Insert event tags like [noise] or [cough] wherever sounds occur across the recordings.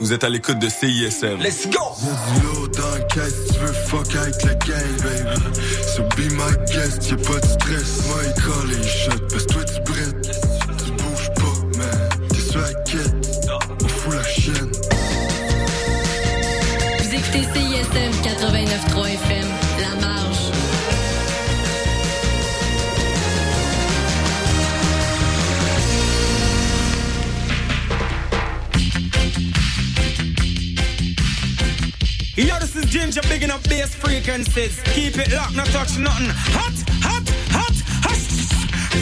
Vous êtes à l'écoute de CISM. Let's go! Y'a du lourd dans la caisse, tu veux fuck avec la gang, baby. So be my guest, y'a pas de stress. Moi, il colle et il shot, parce que toi, tu brettes. Tu bouges pas, man. T'es sur la quête. On fout la chaîne. Vous écoutez CISM 89.3 FM, this is Ginger bigging up bass frequencies. Keep it locked, not touch nothing. Hot, hot, hot, hot.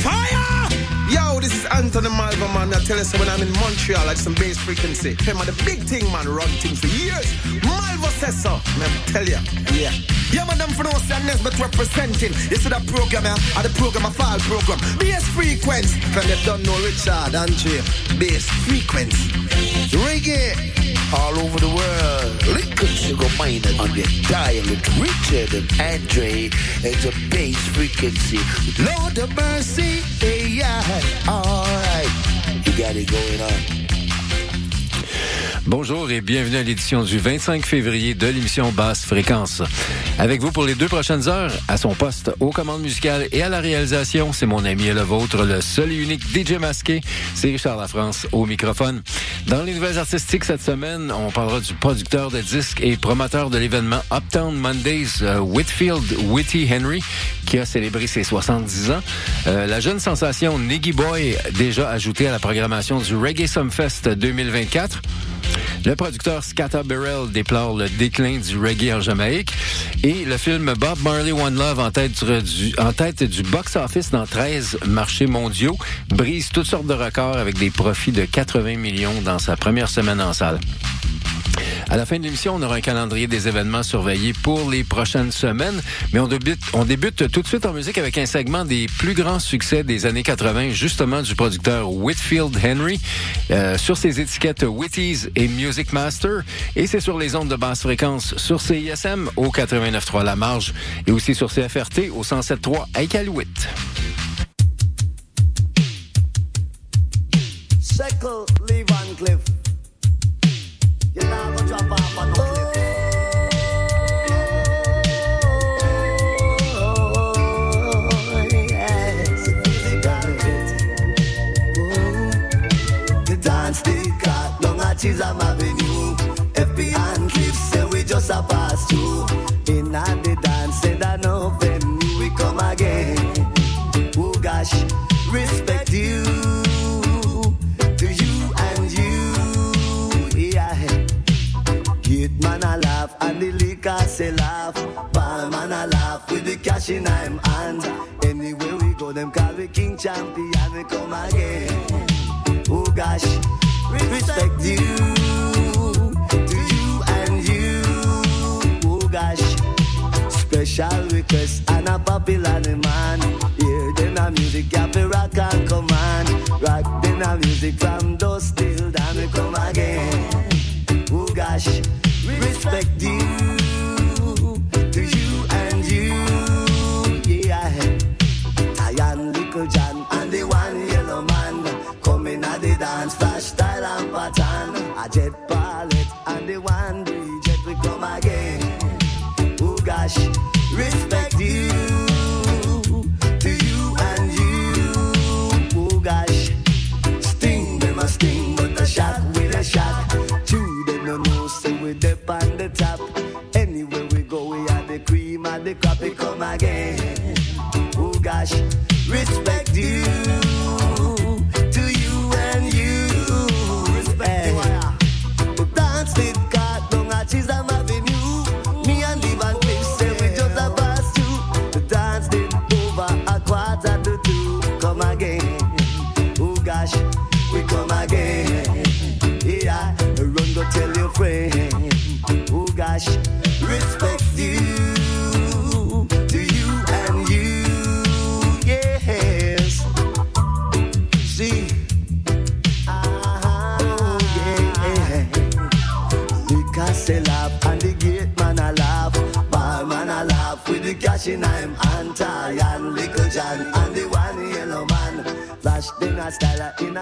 Fire! Yo, this is Anthony Malvo, man. I tell you, so when I'm in Montreal, like some bass frequency. Him the big thing, man, run things for years. Malvo says so. Man, tell ya, yeah. Yeah, man, them for no sadness, but representing. You see that program, yeah? Or the program, a fall program. Bass frequency. From they don't know Richard, Andre. Bass frequency. Reggae. All over the world. Liquid Sugar Minott on the dial with Richard and Andre as a bass frequency. Lord of mercy, yeah, alright. You got it going on. Bonjour et bienvenue à l'édition du 25 février de l'émission Basse Fréquence. Avec vous pour les deux prochaines heures, à son poste aux commandes musicales et à la réalisation, c'est mon ami et le vôtre, le seul et unique DJ masqué, c'est Richard Lafrance au microphone. Dans les nouvelles artistiques cette semaine, on parlera du producteur de disques et promoteur de l'événement Uptown Mondays, euh, Whitfield Whitty Henry, qui a célébré ses 70 ans. Euh, la jeune sensation Niggy Boy, déjà ajoutée à la programmation du Reggae Sumfest 2024. Le producteur Scata Burrell déplore le déclin du reggae en Jamaïque. Et le film Bob Marley One Love en tête du, en tête du box-office dans 13 marchés mondiaux brise toutes sortes de records avec des profits de 80 millions dans sa première semaine en salle. À la fin de l'émission, on aura un calendrier des événements surveillés pour les prochaines semaines. Mais on débute, tout de suite en musique avec un segment des plus grands succès des années 80, justement du producteur Whitfield Henry, euh, sur ses étiquettes Whitties et Music Master. Et c'est sur les ondes de basse fréquence sur CISM au 89.3 La Marge et aussi sur CFRT au 107.3 à Iqaluit. Shekel, Lee Van Cliff. Chisholm Avenue. And say we just a pass. In the dance know venue we come again. Oh respect say laugh. Ball man a laugh with the cash in him hand. Anywhere we go, them we king champion. We come again. Oh gosh, respect you to you and you. Oh gosh, special request and a popular demand. Hear then a music happy rock and command. Rock then a music from dust till down we come again. Oh gosh, respect you Jet palette and the one we come again. Oh gosh, respect you to you and you. Oh gosh, sting sting, but a with a no we dip on the top. We go, we the cream and the come again. Oh gosh, respect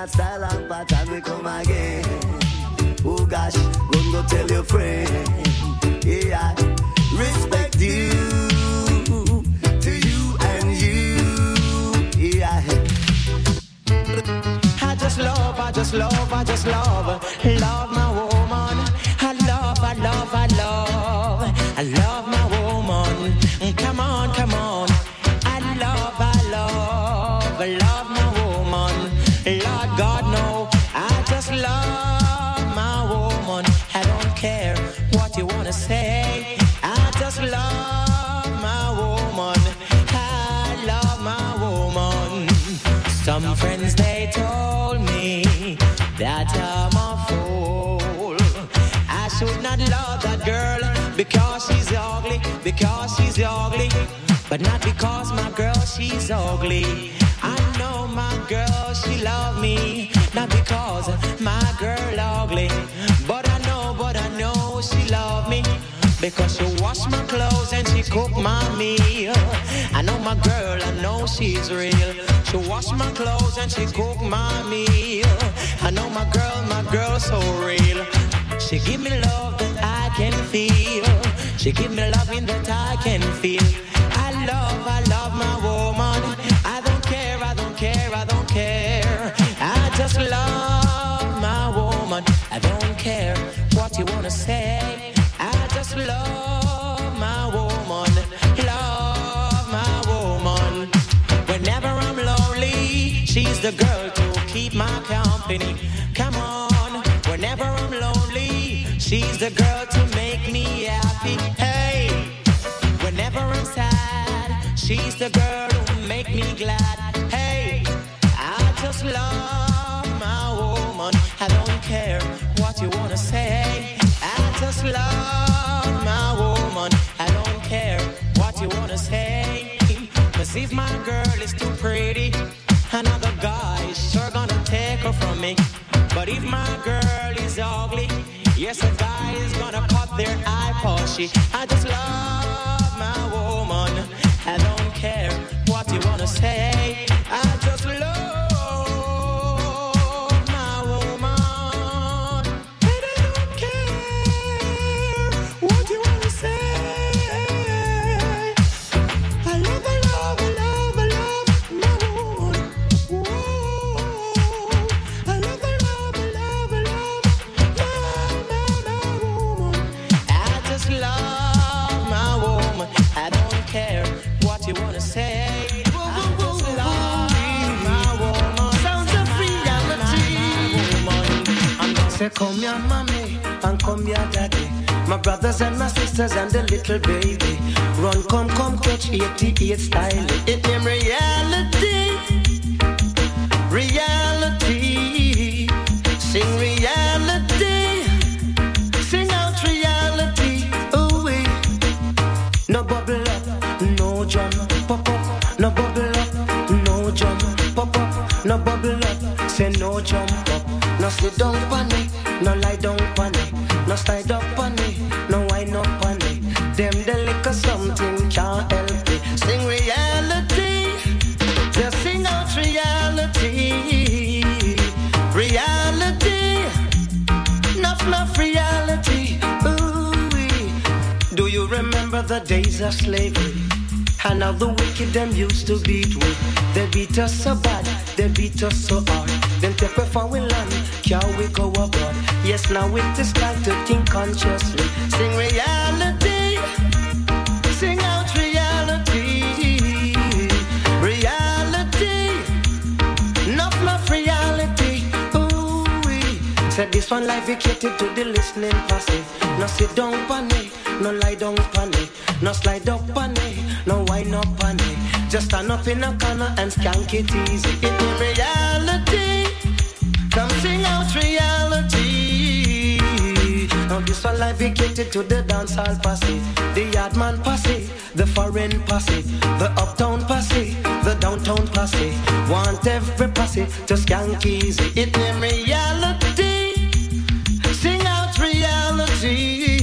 that style and pattern will come again. Oh gosh, go go tell your friend. Yeah, I respect you to you and you. Yeah. I just love, I just love, I just love, love my she's ugly. I know my girl she love me, not because my girl ugly, but I know, but I know she love me. Because she wash my clothes and she cook my meal. I know my girl, I know she's real. She wash my clothes and she cook my meal. I know my girl, my girl so real. She give me love that I can feel. She give me loving that I can feel. Company. Come on. Whenever I'm lonely, she's the girl to make me happy. Hey. Whenever I'm sad, she's the girl who make me glad. Yes, a guy is gonna cut their eye pushy. I just love my woman. I don't care what you wanna say. Little baby. Run, come, come, catch 88 style. Of slavery? And how the wicked them used to beat we. They beat us so bad, they beat us so hard. Then take away from we land, can we go abroad? Yes, now it is time to think consciously. Sing reality, sing out reality. Reality, enough, enough reality. Ooh-wee. Said this one life we catered to the listening posse. No sit down pon it, no lie down pon it, no slide up on it, no wind up pon it. Just stand up in a corner and skank it easy. It is reality. Come sing out reality. Now this one life we catered to the dancehall posse, the yardman posse, the foreign posse, the uptown posse, the downtown posse. Want every posse to skank easy. It name reality. Sing out. Reality.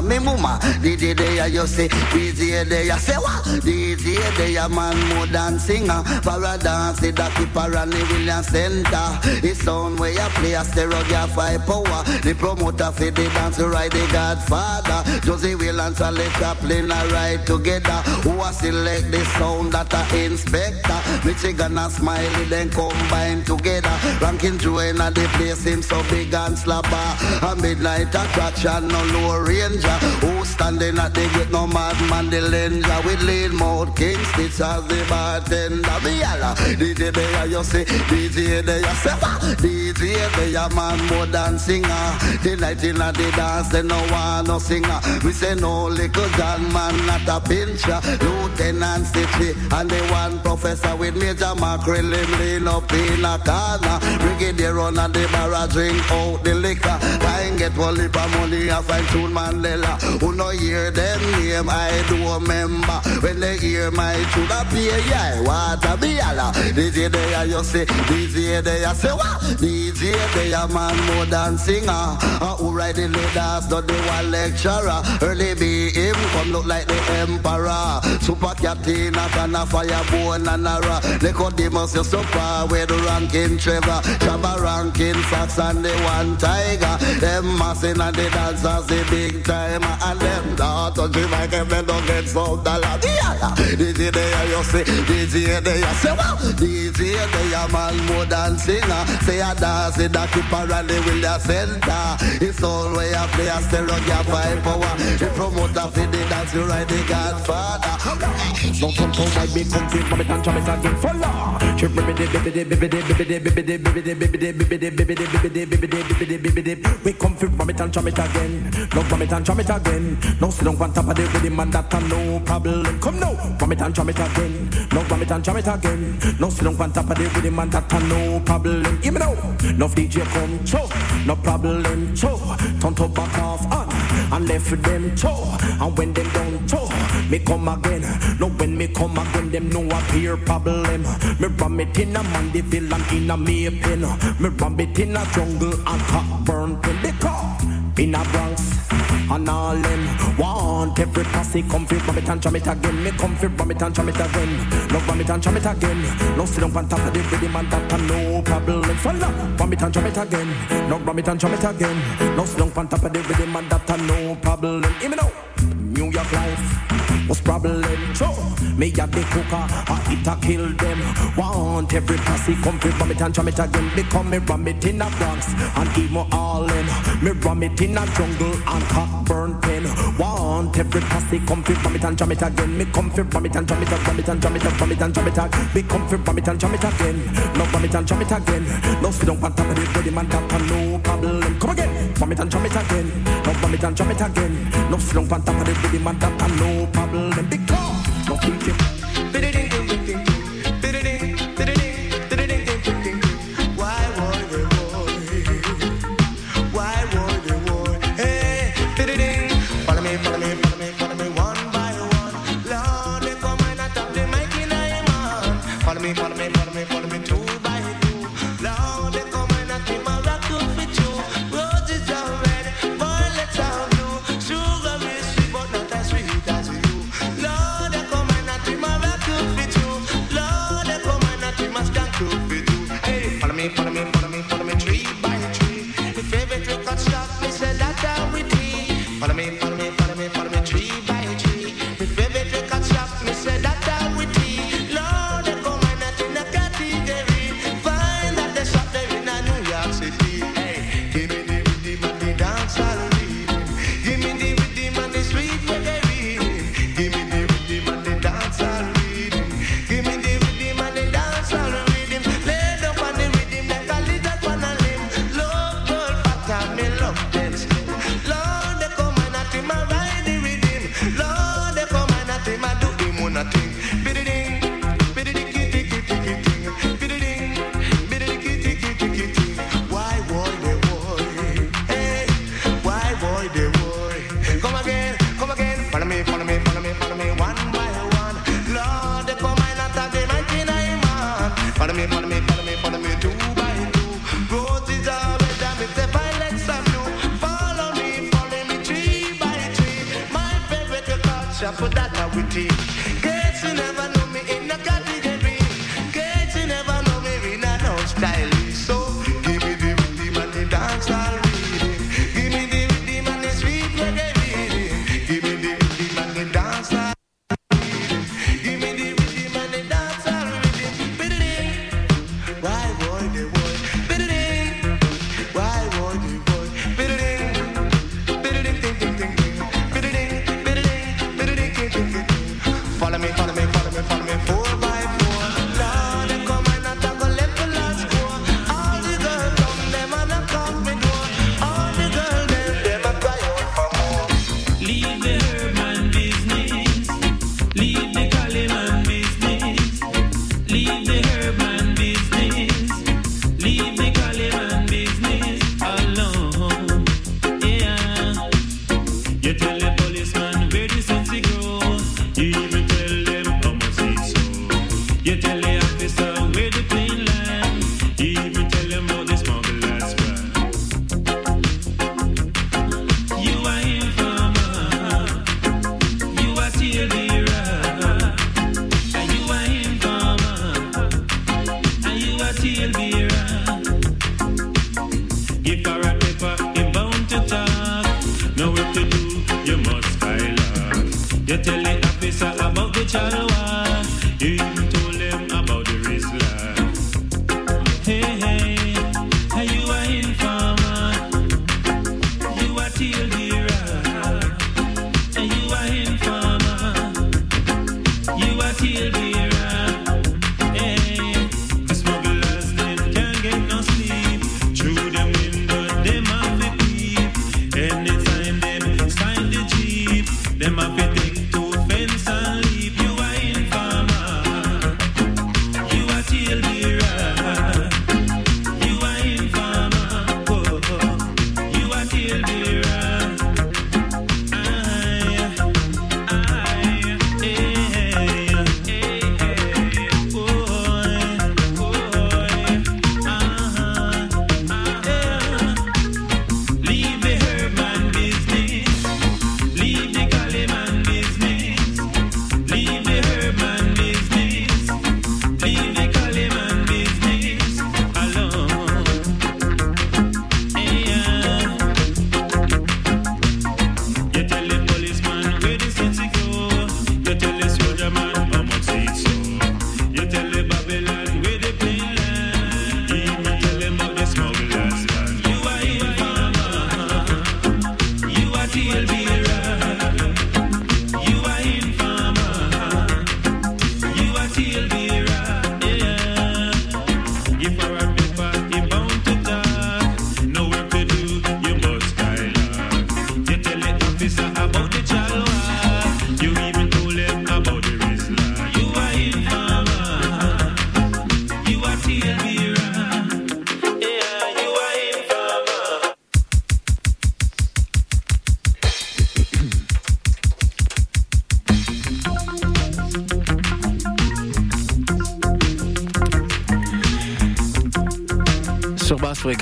Singer, me mama. DJ there, you say, DJ there, you say, what? DJ there, man, more than singer. For a dance, it a keep around the William Center. It's sound where you play a stereo, get five power. The promoter for the dance, ride the Godfather. Josie Will and Charlie Chaplin are ride together. Who a select the sound that a inspector. Michigan and Smiley then combine together. Ranking Joanne at the place him so big and slapper. A midnight attraction, no low ranger. Standing at the gate, no madman, the langer. With lead mode, King Stitch as the bartender. Me yalla, DJ there you say, DJ there you what? DJ there man more than singer. The night in the dance, they no want no singer. We say no little John man, not a pincher. Lieutenant Stitchy and the one professor with Major Mackerel him lean up in a corner. Brigadier and the bar drink out the liquor. Get of money, I find tune Mandela. Who no hear them name, I do remember. When they hear my tune, I pay yeah, what a. DJ there you say, DJ there you say what? DJ there man more than singer. Uh, who ride the leaders, not the one lecturer. Early be him, come look like the emperor. Super captain, a can a fire bone and a ra. Nicodemus, you super with the ranking Trevor. Jabba ranking socks and the one tiger. Them massing and the dancers the big time and them the mic and they don't get some dollar. Yeah, DJ there you see, DJ there you say wow. DJ there man more than singer. Say a dance in the keep around the will ya center. It's all way up play a stereo your five power. The promoter for the dance you ride the Godfather. Don't come to my big country, from it and jam it again for law. Chip bibbidi bibbidi bibbidi bibbidi bibbidi bibbidi bibbidi bibbidi bibbidi bibbidi bibbidi bibbidi bibbidi. We come from it and jam it again. No from it and jam it again. No sit on top of the rhythm and that no problem. Come now, from it and jam it again. No from it and jam it again. No sit on top of the rhythm and that no problem. Even now, no DJ come show, no problem show. Turn to back off on and left them toe. And when them don't toe, me come again. No when me come again, them no appear problem. Me ram it in a man, the villain in a me pin. Me ram it in a jungle and cock burn pin. Because in a Bronx and all them want every posse come fi ram it and jam it again. Me come fi ram it and jam it again. No ram it and jam it again. No sit down on top of the rhythm and that a no problem. Follow ram it and jam it again. No ram it and jam it again. No sit down on top of the rhythm and that a no problem. Me now. New York life was problem. So me a the cooker, I eat a kill them. Want every posse come fi ram it and jam it again. Become me ram it in a Bronx and emo all in. Me ram it in a jungle and cock burn pen. Want every posse come fi ram it and jam it again. Me come fi ram it and jam it, ram it and jam it, ram it and jam it again. Me come fi ram it and jam it again. No ram it and jam it again. No sit down on top of the body man that no problem. Come again, ram it and jam it again. No ram it and jam it again. No sit down on top of the body man that no problem room and be. Don't keep.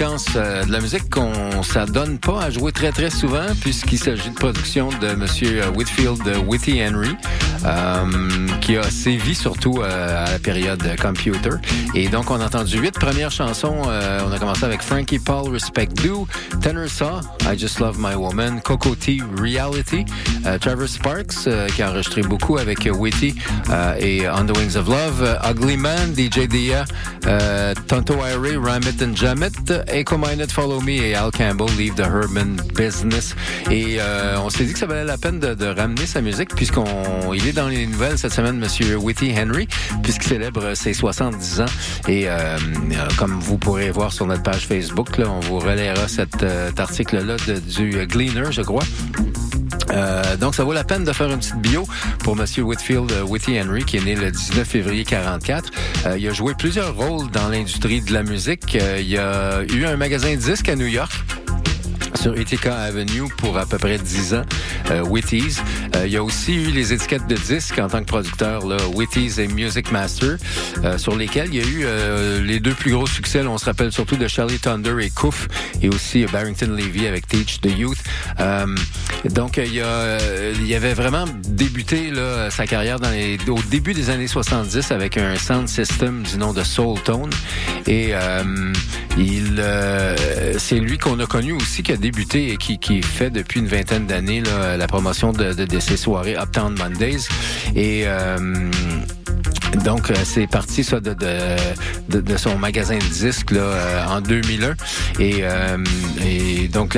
Euh, de la musique qu'on s'adonne pas à jouer très très souvent puisqu'il s'agit de production de Monsieur euh, Whitfield de Witty Henry, euh, qui a sévi surtout à la période computer. Et donc on a entendu huit premières chansons. On a commencé avec Frankie Paul, Respect Due, Tenor Saw, I Just Love My Woman, Coco T, Reality, Trevor Sparks euh, qui a enregistré beaucoup avec euh, Witty euh, et On the Wings of Love, euh, Ugly Man, DJ Dia, euh, Tonto Irie, Ram It and Jam It, Echo Minded Follow Me et Al Campbell Leave the Herman Business. Et euh, on s'est dit que ça valait la peine de, ramener sa musique puisqu'on il est dans les nouvelles cette semaine, Monsieur Witty Henry, puisqu'il célèbre ses 70 ans. Et euh, euh, comme vous pourrez voir sur notre page Facebook, là, on vous relaiera cet, euh, article-là du Gleaner, je crois. Euh, donc, ça vaut la peine de faire une petite bio pour Monsieur Whitfield euh, Whitty Henry, qui est né le 19 février 44. Euh, il a joué plusieurs rôles dans l'industrie de la musique. Euh, il y a eu un magasin de disques à New York sur Utica Avenue pour à peu près 10 ans, euh, Whitty's. Euh, il y a aussi eu les étiquettes de disques en tant que producteur, là, Whitty's et Music Master, euh, sur lesquels il y a eu euh, les deux plus gros succès. là, on se rappelle surtout de Charlie Thunder et Coof, et aussi euh, Barrington Levy avec Teach the Youth. Euh, donc, il y, a, il avait vraiment débuté là, sa carrière dans les, au début des années 70 avec un sound system du nom de Soul Tone. Et il, c'est lui qu'on a connu aussi qui débuté et qui, fait depuis une vingtaine d'années la promotion de, de, de ses soirées Uptown Mondays. Et euh, donc, euh, c'est parti ça de, de, de, son magasin de disques là, euh, en 2001. Et, euh, et donc,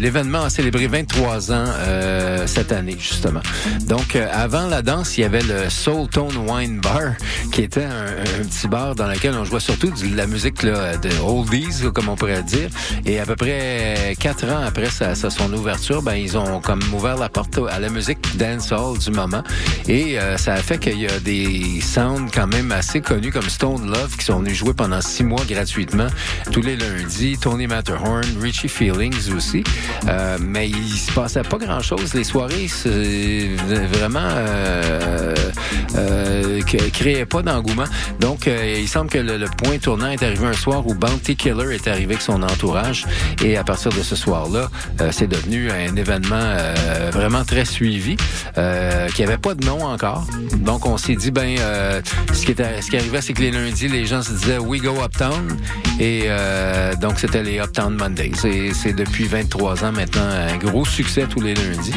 l'événement a célébré 23 ans euh, cette année, justement. Donc, euh, avant la danse, il y avait le Soul Tone Wine Bar, qui était un, petit bar dans lequel on jouait surtout de la musique là, de oldies, comme on pourrait dire. Et à peu près quatre ans après sa, sa- son ouverture, ben, ils ont comme ouvert la porte à la musique dancehall du moment. Et euh, ça a fait qu'il y a des sounds quand même assez connus comme Stone Love qui sont venus jouer pendant six mois gratuitement tous les lundis. Tony Matterhorn, Richie Feelings aussi. Euh, mais il se passait pas grand-chose. Les soirées, c'est vraiment euh, euh, créaient pas d'engouement. Donc, euh, il semble que le, point tournant est arrivé un soir où Bounty Killer est arrivé avec son entourage. Et à partir de ce soir-là, euh, c'est devenu un événement euh, vraiment très suivi, euh, qui avait pas de nom encore. Donc, on s'est dit, ben, euh, ce, qui arrivait, c'est que les lundis, les gens se disaient We Go Uptown. Et euh, donc, c'était les Uptown Mondays. Et c'est depuis 23 ans maintenant un gros succès tous les lundis.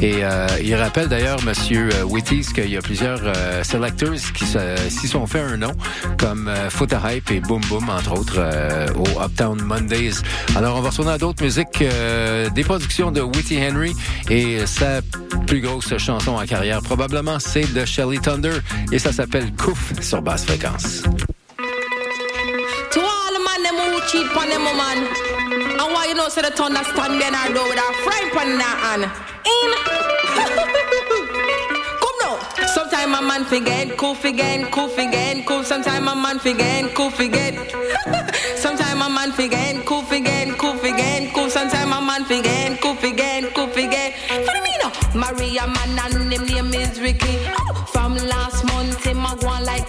Et euh, il rappelle d'ailleurs, Monsieur Witties, qu'il y a plusieurs selectors qui s'y sont fait un nom, comme euh, Foot Hype et Boom Boom, entre autres, euh, au Uptown Mondays. Alors, on va retourner à d'autres musiques, des productions de Witty Henry et sa plus grosse chanson en carrière, probablement, c'est de Shelly Thunder ça s'appelle Couf sur basse fréquence. Cheat woman. And why you and with a a man forget, cool forget, cool forget, cool. Sometime a man forget, cool forget. Sometime a man forget, cool forget, cool forget, cool. Sometime a man forget, cool forget, cool forget. For me now, Maria man and him name is Ricky.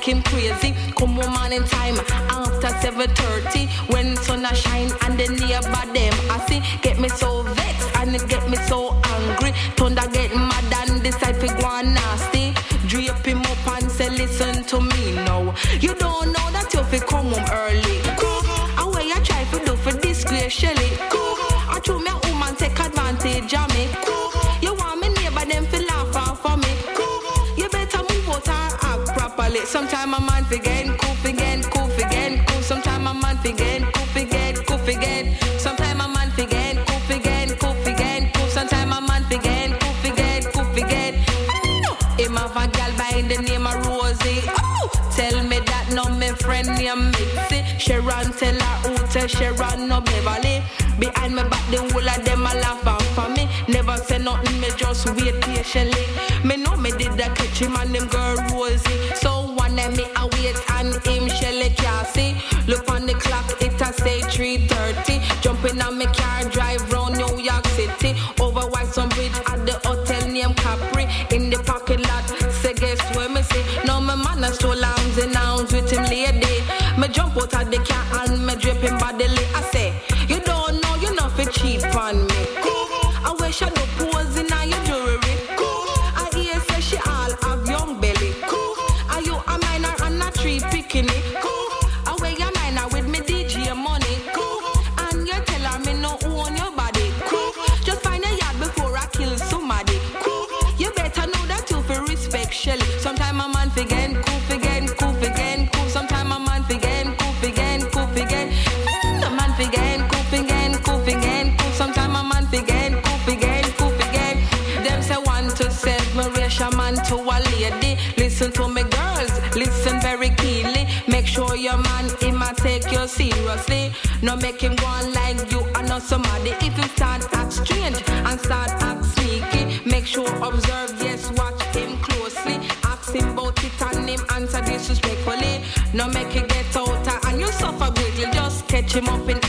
Him crazy. Come home morning time after 7:30 when sun a shine and the neighbor them I see get me so vexed and it get me so angry. Thunder get mad and decide to go on nasty. Drape him up and say listen to me now. You don't know that you fi come home early. Cool. And what you try to do for disgrace Shelly. Properly. Sometime a man forget, cool forget, cool forget, cool. Sometime a man forget, cool forget, cool forget. Sometime a man forget, cool forget, cool forget, cool. Sometime a man forget, cool forget, cool forget. Him have a gal by the name of Rosie. Oh, tell me that no me friend named Mitzi. Sharon tell her who tell Sharon no Beverly. Behind me back the whole of them a laugh out for me. Never say nothing, me just wait patiently. Me know me did that catch him and them girl Rosie. Make him go on like you are not somebody. If you start act strange and start act sneaky, make sure observe, yes, watch him closely. Ask him about it and him answer disrespectfully. No make it get out and you suffer greatly. Just catch him up in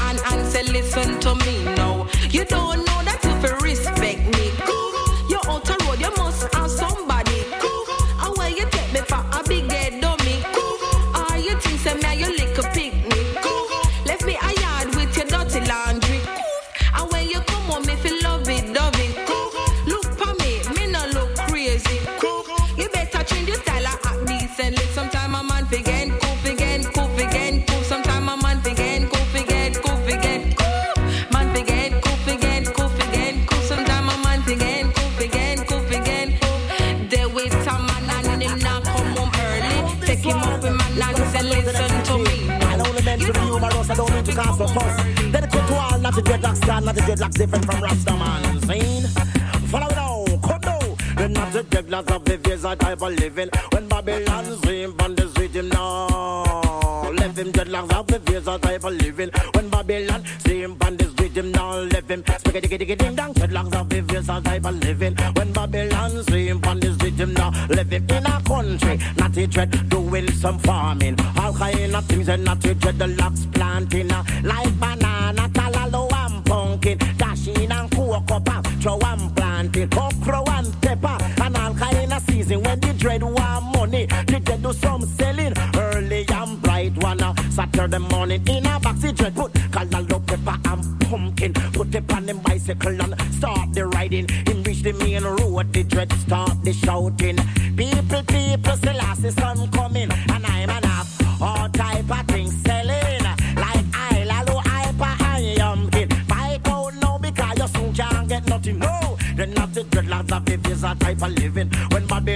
of living. When Babylon swim on the rhythm now. Left him dreadlocks of the years a type of living. When Babylon swim on this rhythm now. Left him spaghetti diggy diggy ding dong. Dreadlocks of the years a type of living. When Babylon swim on this rhythm now. Left him in a country, not a dread, doing some farming. All kind of things and not a dread, the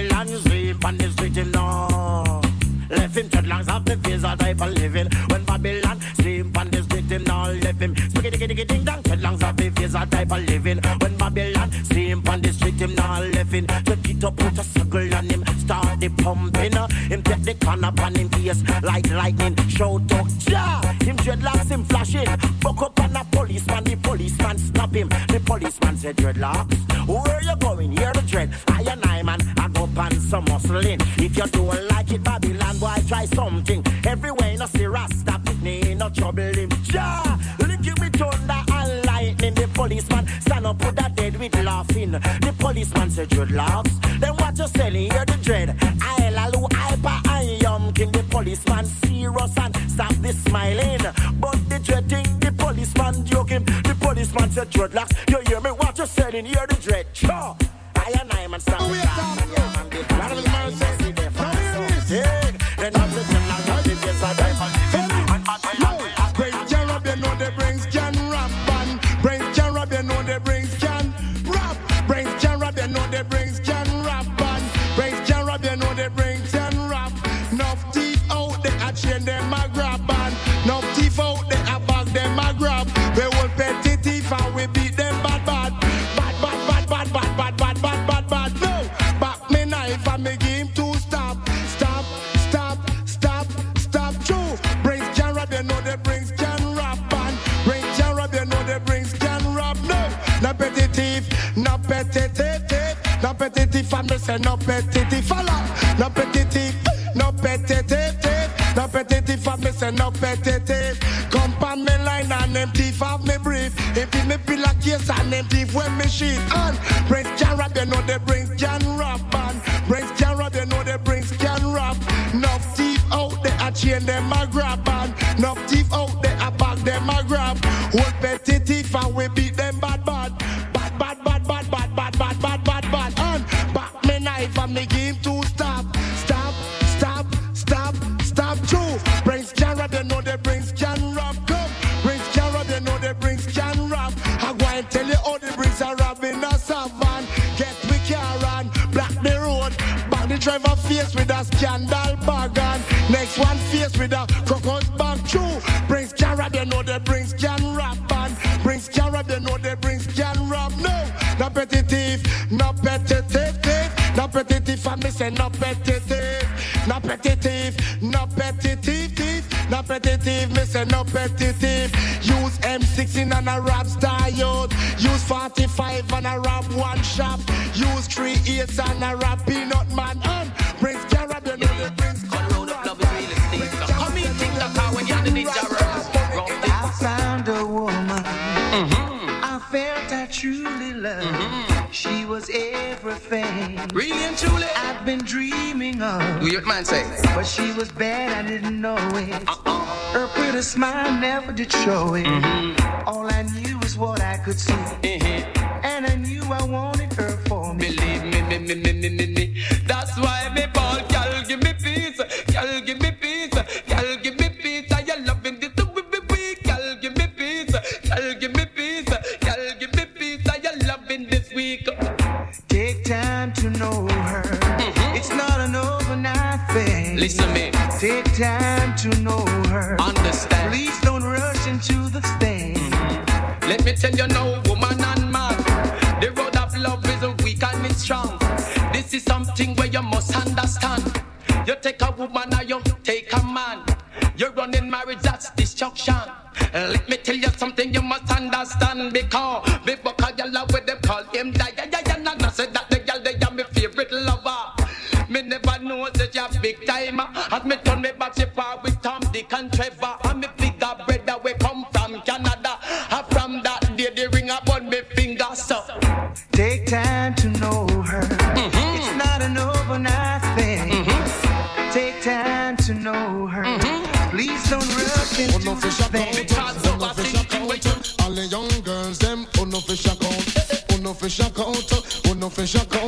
Babylon sleep and is written no. Left him dreadlocks of the is a type of living. When Babylon sleep and is written no. Left him spaghetti diggy diggy ding dong. Dreadlocks of the is a type of living. When Babylon sleep and is written no. Left him to get up put a circle on him. Start the pumping. Him take the can up on him face like lightning. Shout out, ja! Him dreadlocks him flashing. Buck up on a policeman. The policeman stop him. The policeman said dreadlocks. Where you going? Here the dread. I and I man. Pan some muscling. If you don't like it, Babylon boy, try something. Everywhere no see Rasta, me no trouble him. Ja! Lick him with thunder and lightning. The policeman stand up with a dead with laughing. The policeman said dreadlocks. Then what you selling? Hear the dread. I lalu hyper I am king. The policeman serious and stop the smiling. But the dread thing, the policeman joking. The policeman said dreadlocks. You hear me? What you selling? Hear the dread. Sure. I and I man stop No nos petites no nos no nos no nos for me. Say no petites. Come pa me line and empty five me brief. If me be like yes and empty when me shit on. Press jar you know the brief. time the game to stop. Stop, stop, stop, stop, too. Brings can rap, they know they brings can rap. Come, brings can rap, they know they brings can rap. I go and tell you all the brings are rapping a savan. Get me can run, block the road. Back the driver face with a scandal bargain. Next one face with a say no petty thief, no petty thief, no petty thief, thief, no petty thief. Me say no petty thief. Use M16 and a rap star youth. Use 45 and a rap one shop. Use three eights and a rap peanut man. And brings Cara, they know they brings can. Come in, think the car when you're the ninja I found a woman. Mm-hmm. I felt I truly loved. She was everything. Really and truly. I've been dreaming of. Do your man say? But she was bad, I didn't know it. Uh-uh. Her pretty smile never did show it. Mm-hmm. All I knew was what I could see. Mm-hmm. And I knew I wanted her for me. Believe me, me, me, me, me, me, Listen me. Take time to know her. Understand. Please don't rush into the thing. Mm-hmm. Let me tell you now, woman and man, the road of love is weak and it's strong. This is something where you must understand. You take a woman or you take a man. You're running marriage, that's destruction. Let me tell you something you must understand because before call your love with them call him die. Yeah, yeah, yeah, nah, nah, say that As me turn me back, she far with Tom, Dick and Trevor. And me bigger brother we come from Canada. And from that day, the ring upon me finger. So Take time to know her. It's not an overnight thing. Take time to know her. Please don't rush into no fish the account, thing. oh no fish account. All the young girls them, oh no fish account, eh, eh, oh no fish account, oh no fish account. All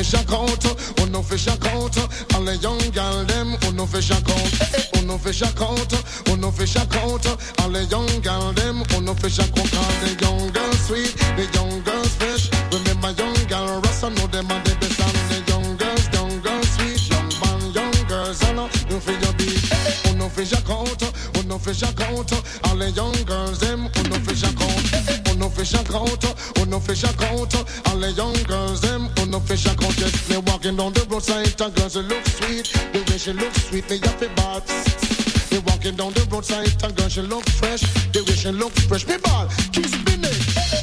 Fish account, oh no fish account. All the young girl them, oh no fish eh, eh, oh no fish account, oh no fish account. All the young girl them, oh no fish account. Cause walking down the roadside, and girls they look sweet. The way she look sweet, have a bad. They walking down the roadside, and girl she look fresh. The way she look fresh, me ball keep spinning.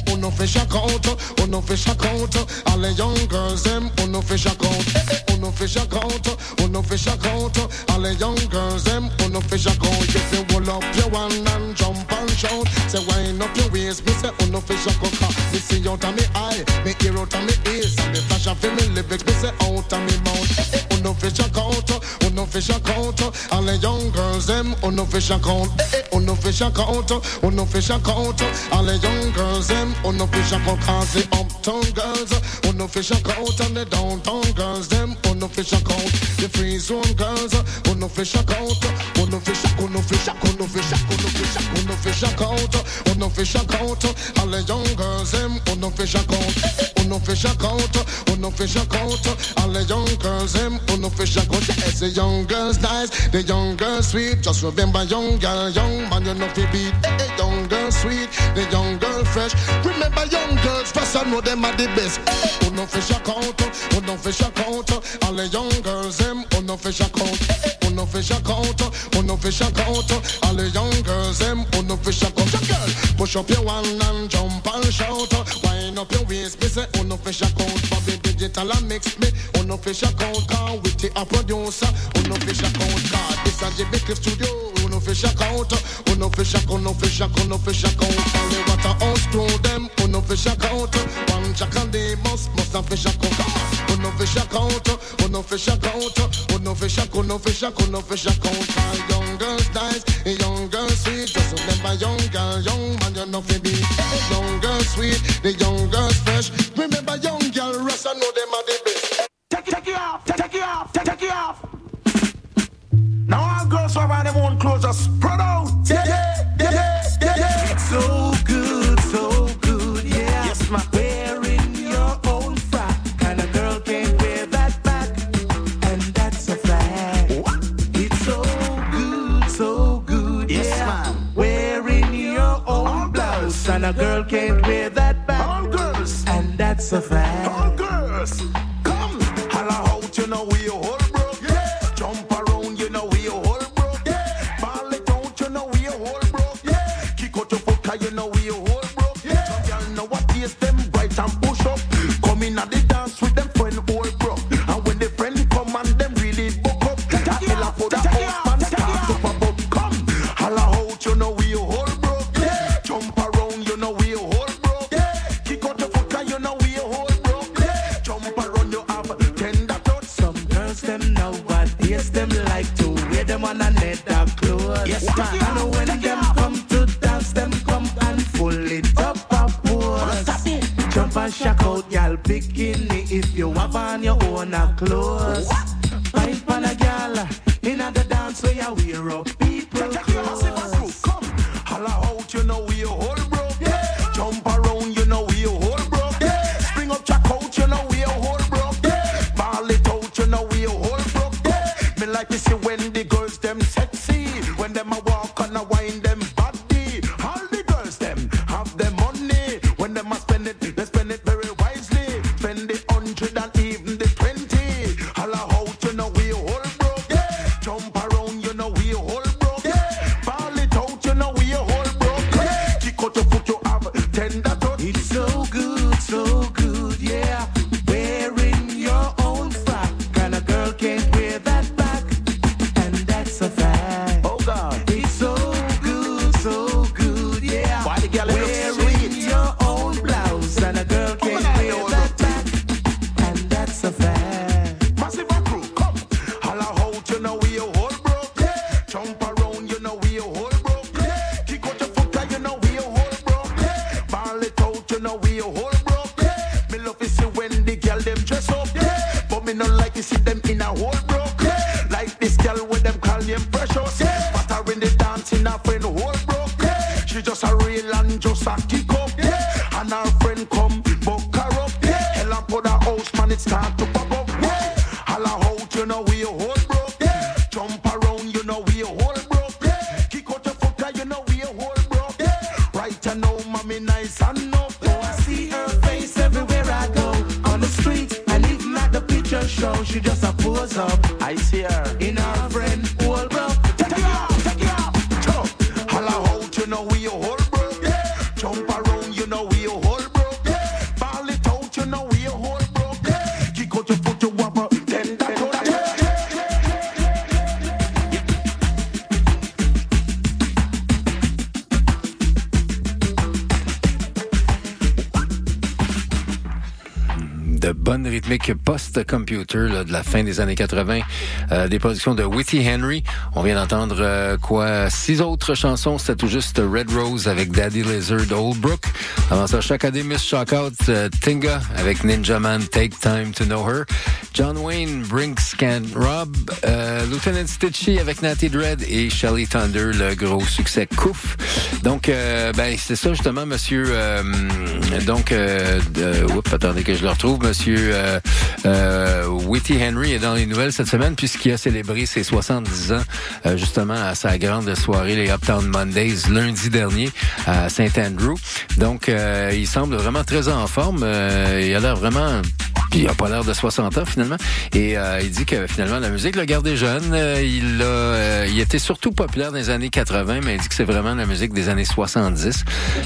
Oh no fish account, oh no fish account. All the young girls them, oh no fish account. Eh, eh, Oh no fish account, oh no fish account. All the young girls them, oh no fish account. If you roll up your one and jump and shout, say wind up your waist, me say oh no fish account. Me see out of me eye, me ear out of me ears, flash off me lyrics, me say out of me mouth. Eh, eh, Oh no fish account, oh no fish account. All the young girls them, oh no fish. Eh, eh, Oh no fish account, oh no fish account. All the young girls them, oh no fish account. Cause the uptown girls, oh no fish account. And the downtown girls them, oh no fish account. The free zone girls, oh no fish account. Oh no fish, oh no fish, oh no fish, oh no fish, oh no fish account. Oh no fish account. All the young girls them, oh no fish account. Eh, no fish account, oh no fish a account. All the young girls them, oh no fish account. Yes, the young girls nice, the young girls sweet. Just remember, young girl, young man, you know fi beat. Eh, eh, young girl sweet, the young girl fresh. Remember, young girls first, I know them are the best. Eh, oh no fish account, oh no fish a account. All the young girls them, oh no fish. Eh, eh, oh no fish account, oh no fish a account. All the young girls them, oh no fish account. Your girl, push up your one and jump and shout. Wind up your waist, me say, no fish account. Bobby digital and mix me, no fish account. Can with the a producer, no fish account. God, this a JB Cliff Studio, oh no fish account. Oh no fish account, no fish account, no fish account. All the water to them, oh no fish account. One jack and they must, must have fish account. Oh no fish account, oh no fish account. Oh no fish account, no fish account, no fish account. Cause young girls nice, young girls sweet. Just remember young girl, young man, you know fi be. Young girl sweet, the young girls fresh. Remember young girl, rest I know them are the best. Take it, take it off, take it off, take it off. just spread out. Computer de la fin des années 80, euh, des productions de Whitty Henry. On vient d'entendre euh, quoi six autres chansons, c'était tout juste Red Rose avec Daddy Lizard Oldbrook. Avant ça, Shakademiss Shockout, euh, Tinga avec Ninja Man Take Time to Know Her, John Wayne Brinks Can Rob, euh, Lieutenant Stitchy avec Natty Dread et Shelly Thunder, le gros succès Couf. Donc, euh, ben, c'est ça justement, monsieur. Euh, donc, euh, de, attendez que je le retrouve. Monsieur euh, Whitty Henry est dans les nouvelles cette semaine puisqu'il a célébré ses 70 ans justement à sa grande soirée, les Uptown Mondays, lundi dernier à Saint Andrew. Donc, il semble vraiment très en forme. il a l'air vraiment puis il a pas l'air de 60 ans finalement. Et euh, il dit que finalement la musique l'a gardé jeune. Euh, il a, euh, il était surtout populaire dans les années 80, mais il dit que c'est vraiment la musique des années 70.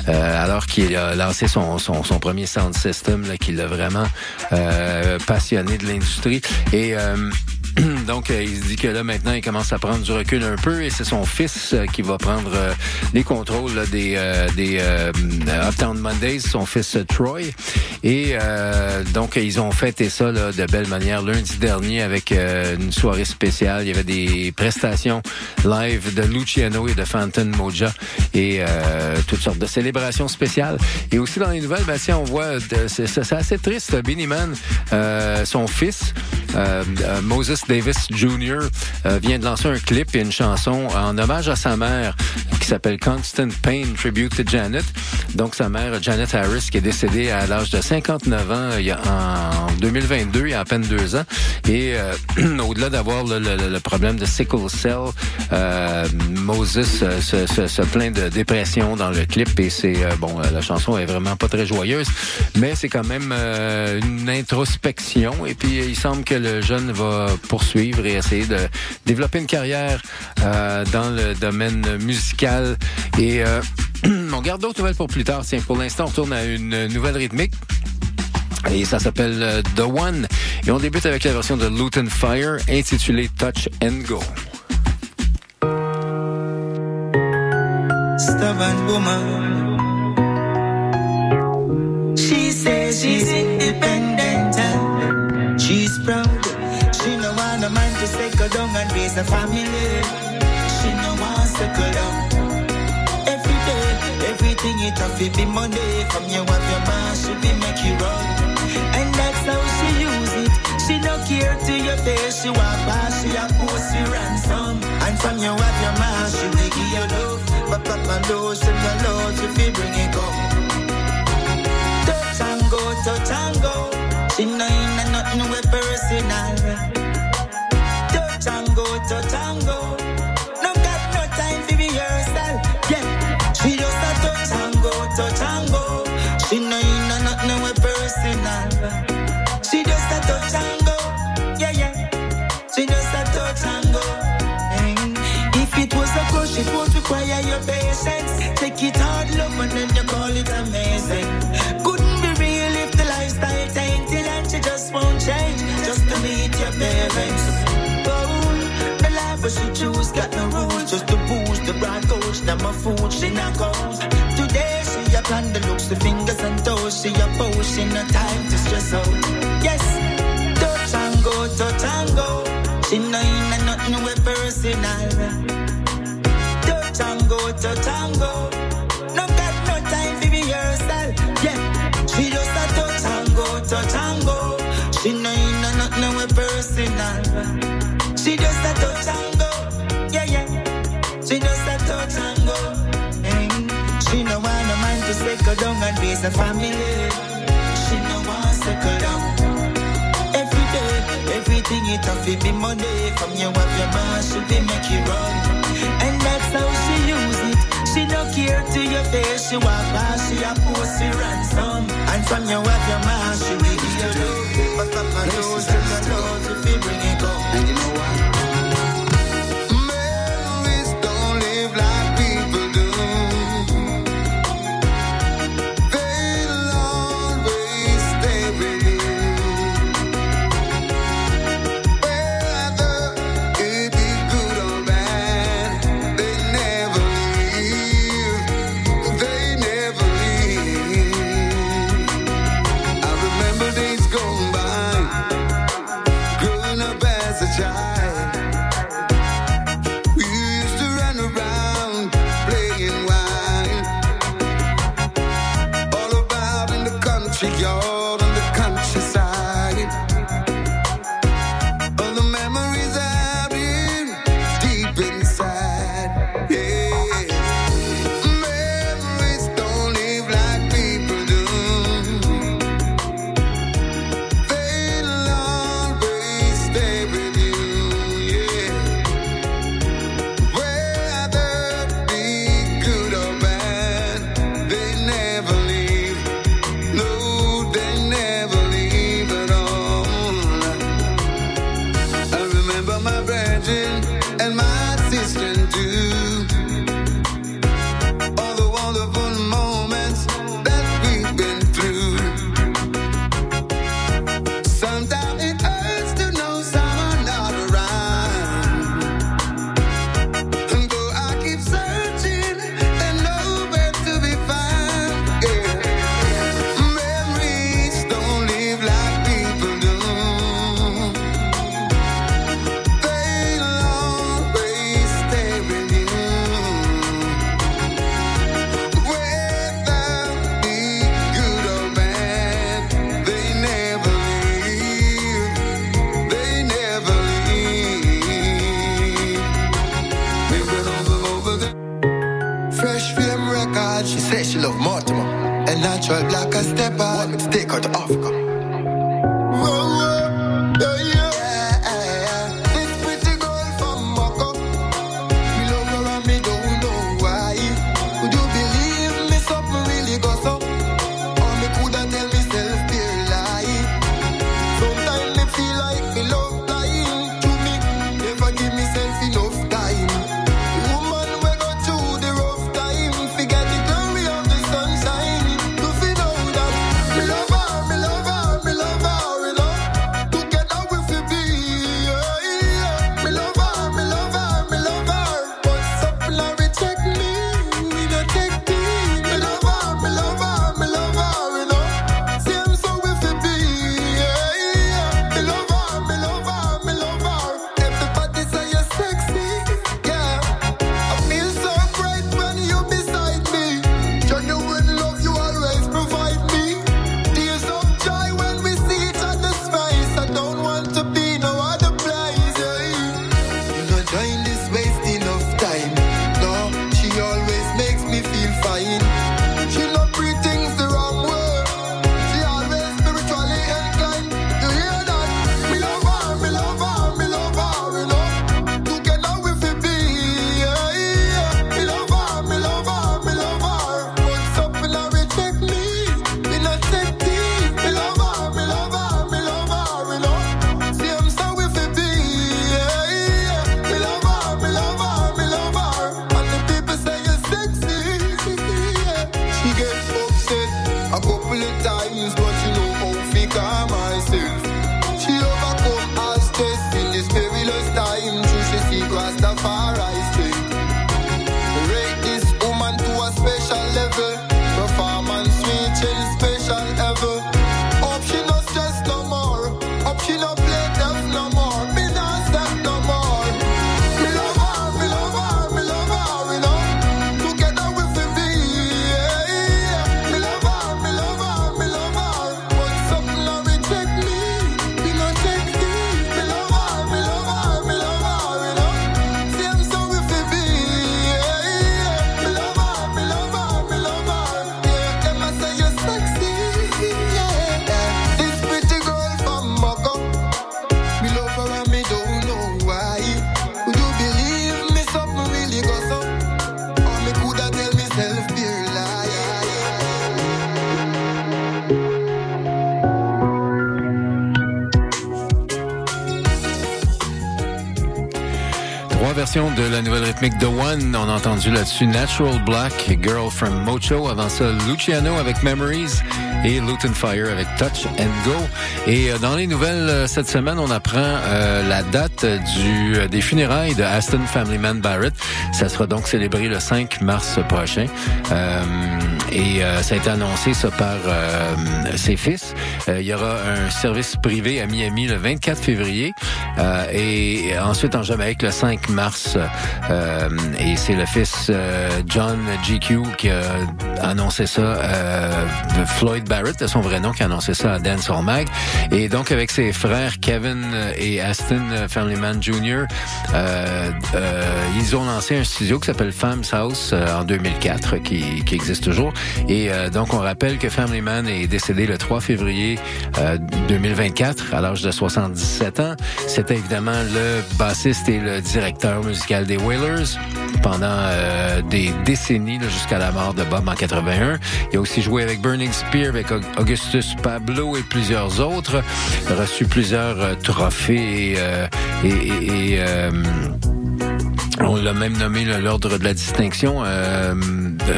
Euh, alors qu'il a lancé son, son, son, premier sound system, là, qui l'a vraiment euh, passionné de l'industrie. Et euh, [clears throat] Donc, euh, il se dit que là, maintenant, il commence à prendre du recul un peu et c'est son fils euh, qui va prendre euh, les contrôles là, des, euh, des Uptown Mondays, son fils Troy. Et donc, ils ont fêté ça là, de belle manière lundi dernier avec une soirée spéciale. Il y avait des prestations live de Luciano et de Phantom Moja et toutes sortes de célébrations spéciales. Et aussi dans les nouvelles, ben, si on voit, c'est assez triste, Benny Man, son fils, Moses Davis Jr. euh, vient de lancer un clip et une chanson en hommage à sa mère qui s'appelle Constant Pain Tribute to Janet. Donc sa mère Janet Harris qui est décédée à l'âge de 59 ans il y a, en 2022, il y a à peine deux ans. Et euh, [clears throat] au-delà d'avoir le, le- le problème de sickle cell, euh, Moses euh, se, se- se plaint de dépression dans le clip et c'est euh, bon, la chanson est vraiment pas très joyeuse, mais c'est quand même une introspection et puis il semble que le jeune va poursuivre et essayer de développer une carrière euh, dans le domaine musical et euh, [clears throat] on garde d'autres nouvelles pour plus tard. Tiens, pour l'instant, on retourne à une nouvelle rythmique. Et ça s'appelle euh, The One. Et on débute avec la version de Luton Fire intitulée Touch and Go. woman. She says she's independent raise a family. She no want settle down. Every day, everything it have to be money. From you have your man, she be make you. And that's how she use it. She no care to your face, she want pass, she a post, she ransom. And from you have your man, she will give you love. But Papa knows she no love if you bring it come. Touch and go, touch and go. She no in a nothing with it would require your patience. Take it hard, love, and then you call it amazing. Couldn't be real if the lifestyle tainted and she just won't change just to meet your parents. Oh, the life what she choose got no rules, just to boost the broad coach. Now my food she not goes. Today she a plan the looks, the fingers and toes. She a pose, she no time to stress out. Yes, touch and go, touch and go. She no in nothing with personal. Touch and go, touch and go. No got no time for rehearsal. Yeah, she just a touch and go, touch and go. She no in a nothing with personal. She just a touch and go. Yeah, yeah. She just a touch and go. Mm. She no want a man to settle down and raise a family. She no want settle down. Every day, everything it have to be money. From you have your man, she be make you run. And that's how she use. She no care to your face, she walk past, she a she ransom. And from you have your man, she will give you love. But Papa knows that rythmique The One. On a entendu là-dessus Natural Black, Girl from Mocho. Avant ça, Luciano avec Memories et Luton Fire avec Touch and Go. Et euh, dans les nouvelles euh, cette semaine, on apprend euh, la date du euh, des funérailles de Aston Family Man Barrett. Ça sera donc célébré le 5 mars prochain. Euh, et euh, ça a été annoncé ça par ses fils. Il y aura un service privé à Miami le 24 février euh, et ensuite en Jamaïque le 5 mars. Euh, et c'est le fils euh, John GQ qui a annoncé ça, euh, Floyd Barrett, de son vrai nom, qui a annoncé ça à Dance Hall Mag. Et donc avec ses frères Kevin et Aston Family Man Jr., euh, euh, ils ont lancé un studio qui s'appelle Fam's House euh, en 2004, qui, qui existe toujours. Et euh, donc on rappelle que Family Man est décédé le 3 février euh, 2024 à l'âge de 77 ans. C'était évidemment le bassiste et le directeur musical des Wailers pendant euh, des décennies jusqu'à la mort de Bob en 81. Il a aussi joué avec Burning Spear, avec Au- Augustus Pablo et plusieurs autres. Il a reçu plusieurs euh, trophées et, euh, et, et- et, euh, on l'a même nommé l'ordre de la distinction. Euh,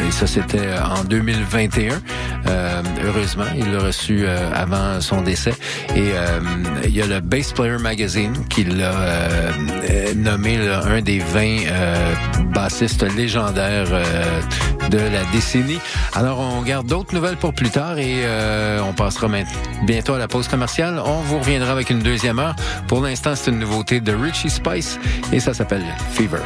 et ça, c'était en 2021. Euh, heureusement, il l'a reçu euh, avant son décès. Et euh, il y a le Bass Player Magazine qui l'a nommé un des 20 euh, bassistes légendaires de la décennie. Alors, on garde d'autres nouvelles pour plus tard et euh, on passera bientôt à la pause commerciale. On vous reviendra avec une deuxième heure. Pour l'instant, c'est une nouveauté de Richie Spice et ça s'appelle Fever.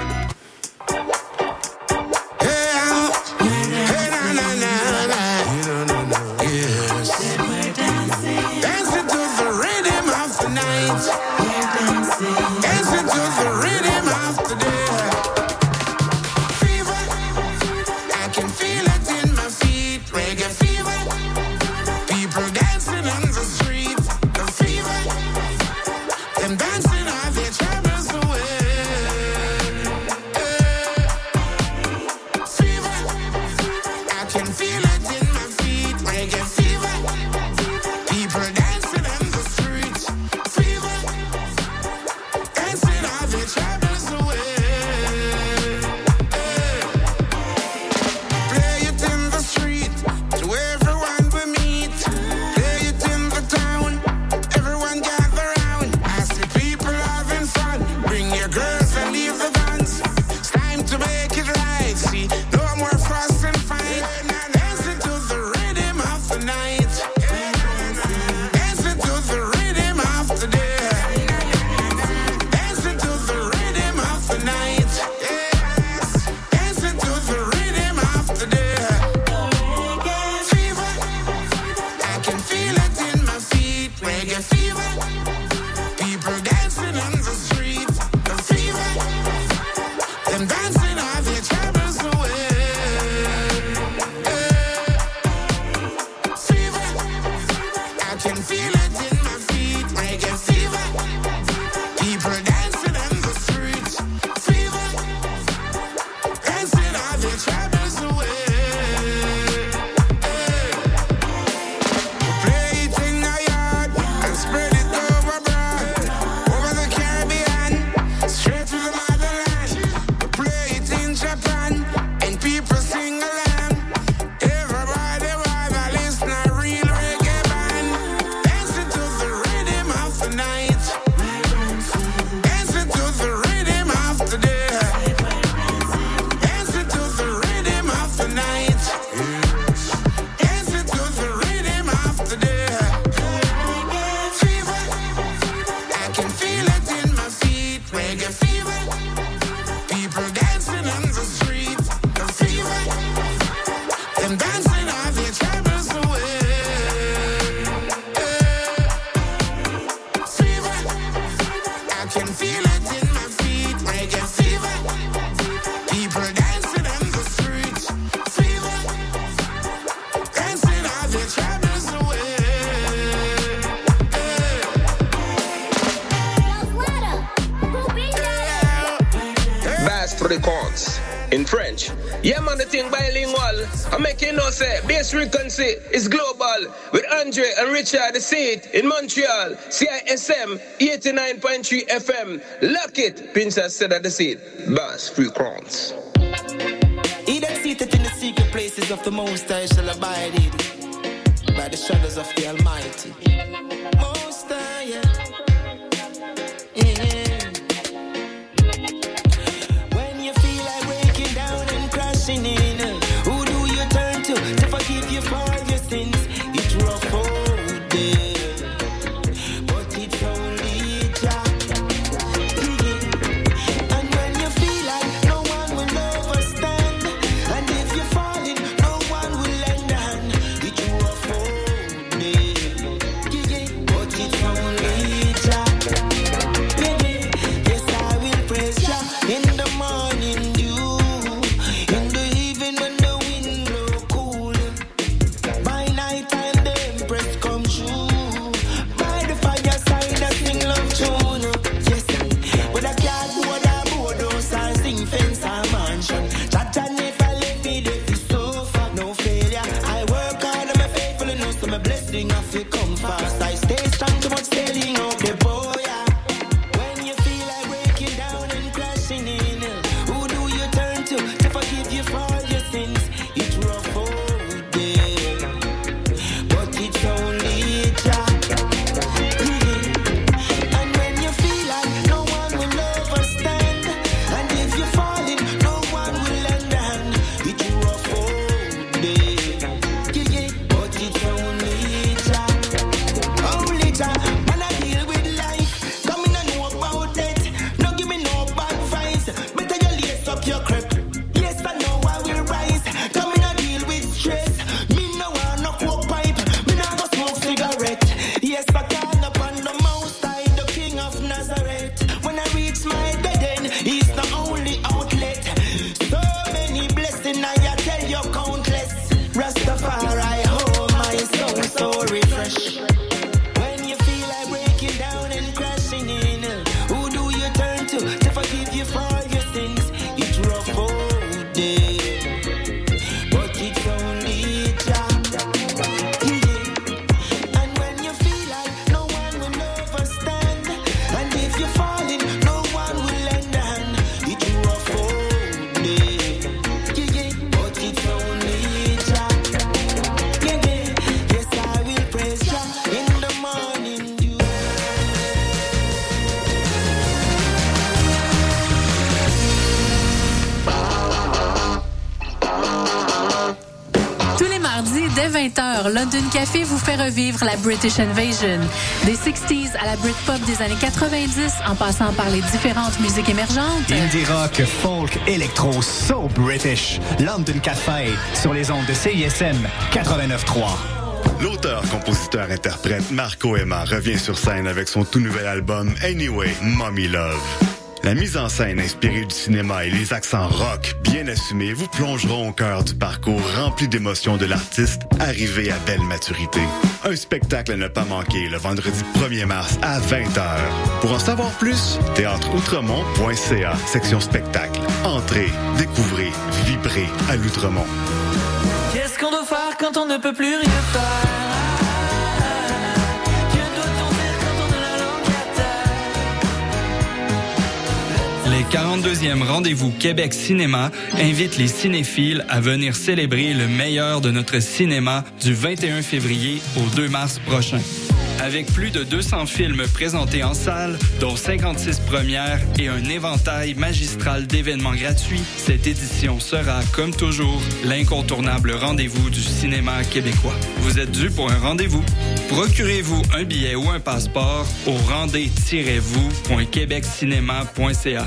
This frequency is global with Andre and Richard the seat in Montreal, CISM 89.3 FM. Lock it, Princess said at the Seat. Bass Free Café vous fait revivre la British Invasion. Des 60s à la Britpop des années 90, en passant par les différentes musiques émergentes. Indie rock, folk, électro, so British. London Café, sur les ondes de CISM 89.3. L'auteur, compositeur, interprète Marco Emma revient sur scène avec son tout nouvel album Anyway, Mommy Love. La mise en scène inspirée du cinéma et les accents rock bien assumés vous plongeront au cœur du parcours rempli d'émotions de l'artiste arrivé à belle maturité. Un spectacle à ne pas manquer le vendredi 1er mars à 20h. Pour en savoir plus, théâtreoutremont.ca, section spectacle. Entrez, découvrez, vibrez à l'Outremont. Qu'est-ce qu'on doit faire quand on ne peut plus rien faire? 42e rendez-vous Québec Cinéma invitent les cinéphiles à venir célébrer le meilleur de notre cinéma du 21 février au 2 mars prochain. Avec plus de 200 films présentés en salle, dont 56 premières et un éventail magistral d'événements gratuits, cette édition sera, comme toujours, l'incontournable rendez-vous du cinéma québécois. Vous êtes dû pour un rendez-vous. Procurez-vous un billet ou un passeport au rendez-vous.québeccinéma.ca.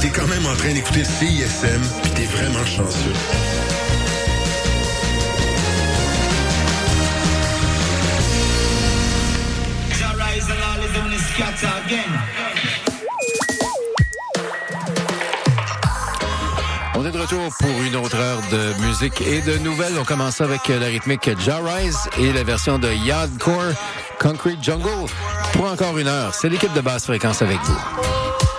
T'es quand même en train d'écouter CISM, pis t'es vraiment chanceux. On est de retour pour une autre heure de musique et de nouvelles. On commence avec la rythmique Rise et la version de Yardcore Concrete Jungle pour encore une heure. C'est l'équipe de basse fréquence avec vous.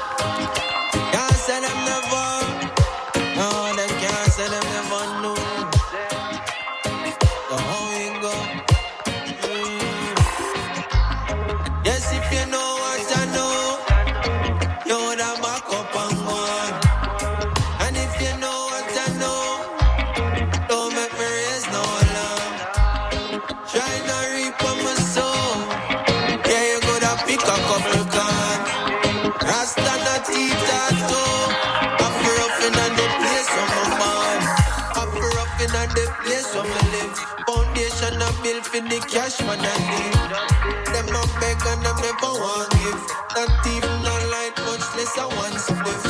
Never want give. Not even a light, much less a one spliff.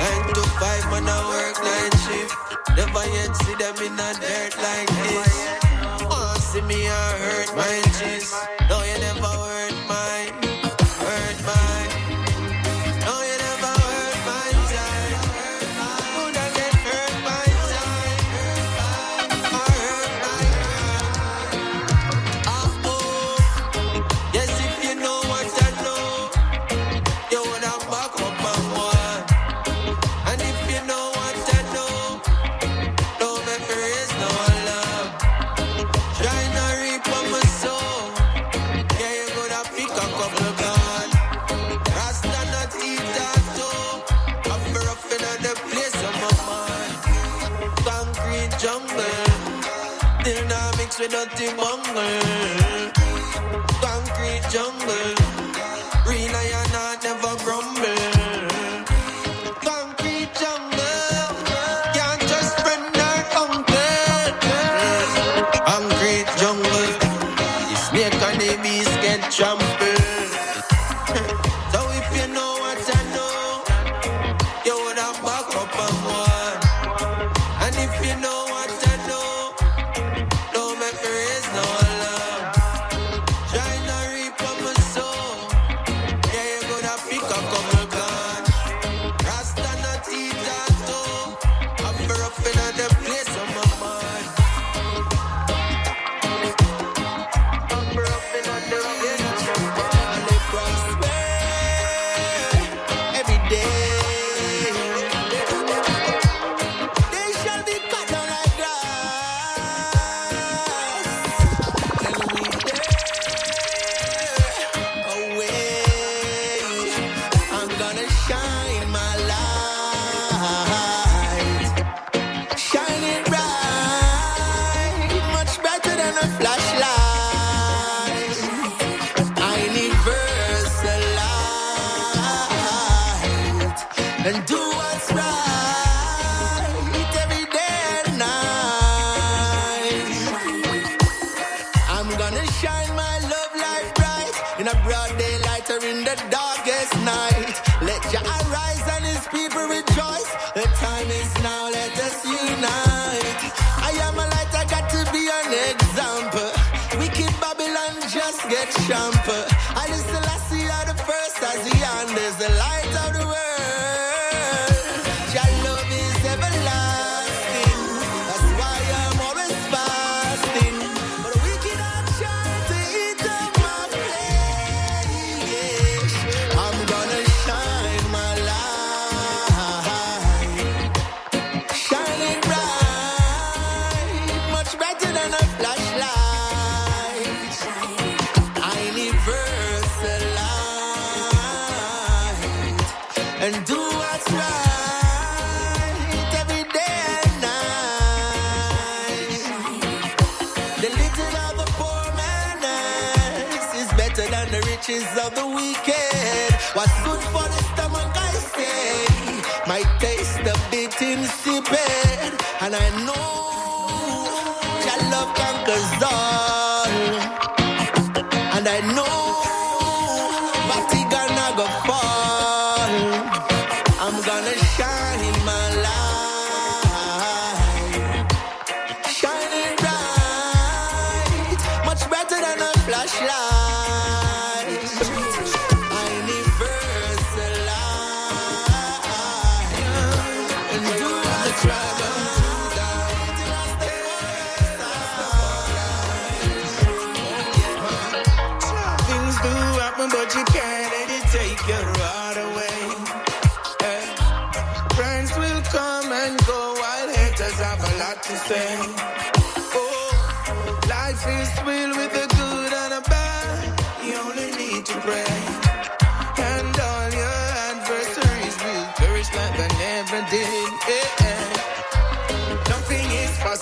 Nine to five man I work night shift. Never yet see them in a dirt like this. Want see me I hurt my cheese. night. Let your arise and his people rejoice. The time is now, let us unite. I am a light, I got to be an example. Wicked Babylon just get shampoo.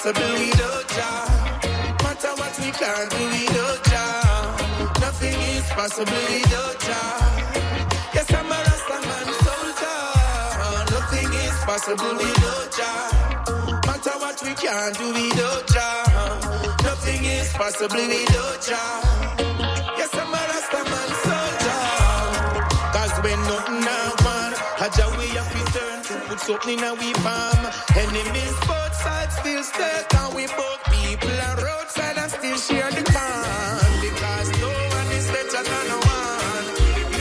Is possible without Jah. Matter what we can do without Jah. Nothing is possible without Jah. Yes, I'm a Rastaman soldier. Nothing is possible without Jah. Matter what we can do without Jah. Nothing is possible without Jah. Yes, I'm a Rastaman soldier. Cause when nothing now man, Jah we have to put something in we palm. Enemies both sides still stuck and we both people are roadside and still share the calm. Because no one is better than no one.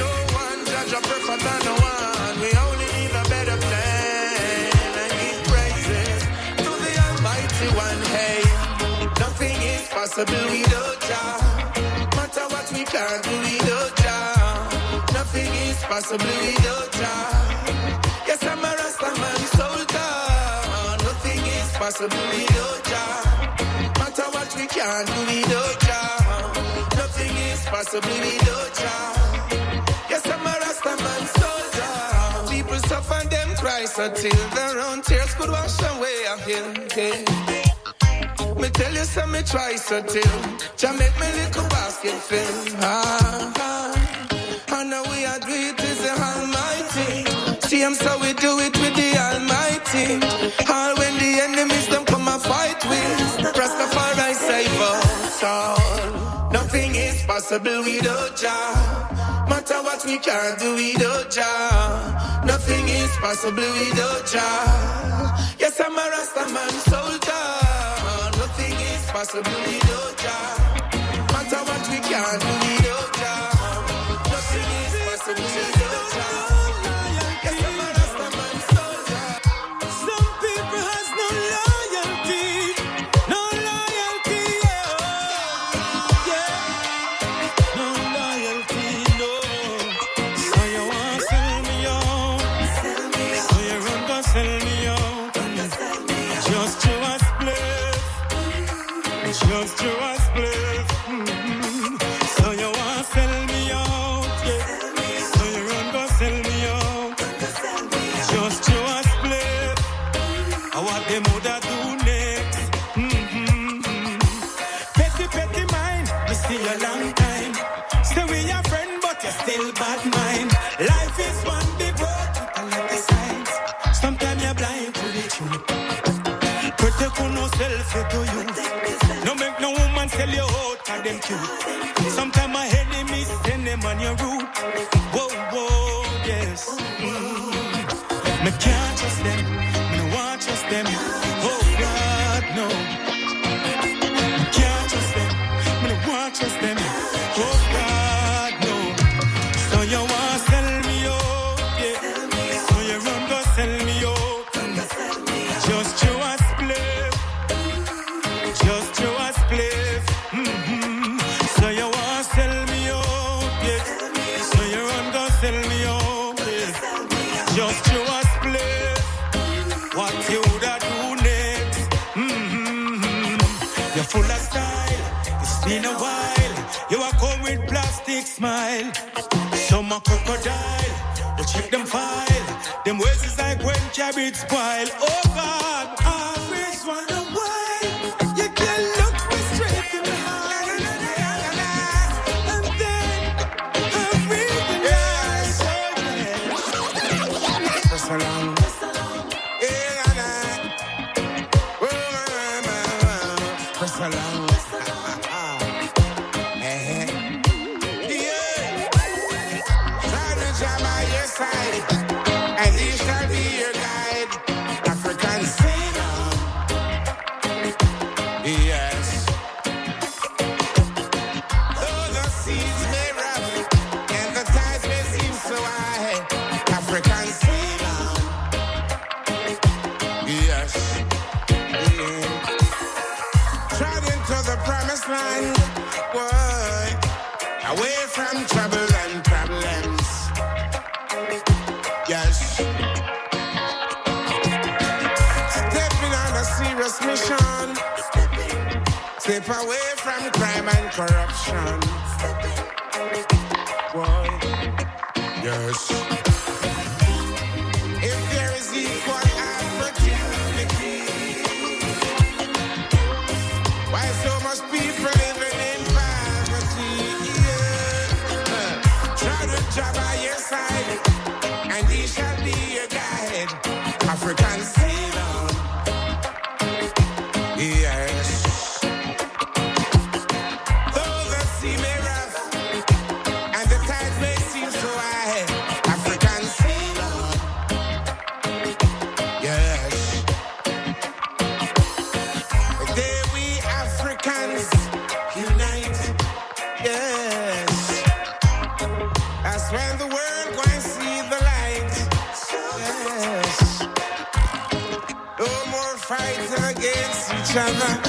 No one judge or prefer than no one. We only need a better plan and give praises to the Almighty One. Hey, nothing is possible without Jah. Matter what we can do without Jah. Nothing is possible without Jah. Nothing is possible without Jah. Matter what we can do without Jah. Nothing is possible without Jah. Yes, I'm a Rastaman soldier. People suffer them cries until their own tears could wash away a guilt. Me tell you some me try so till Jah make me little basket fill. Ah, ah. And now we are do it is the Almighty. See him so we do it all. Nothing is possible without Jah. Matter what we can do without Jah. Nothing is possible without Jah. Yes, I'm a Rastaman soldier. Nothing is possible without Jah. Matter what we can do without cute. Sometimes my enemies send them on your route. Whoa, whoa, yes. Mm. rabbit's paw. each other.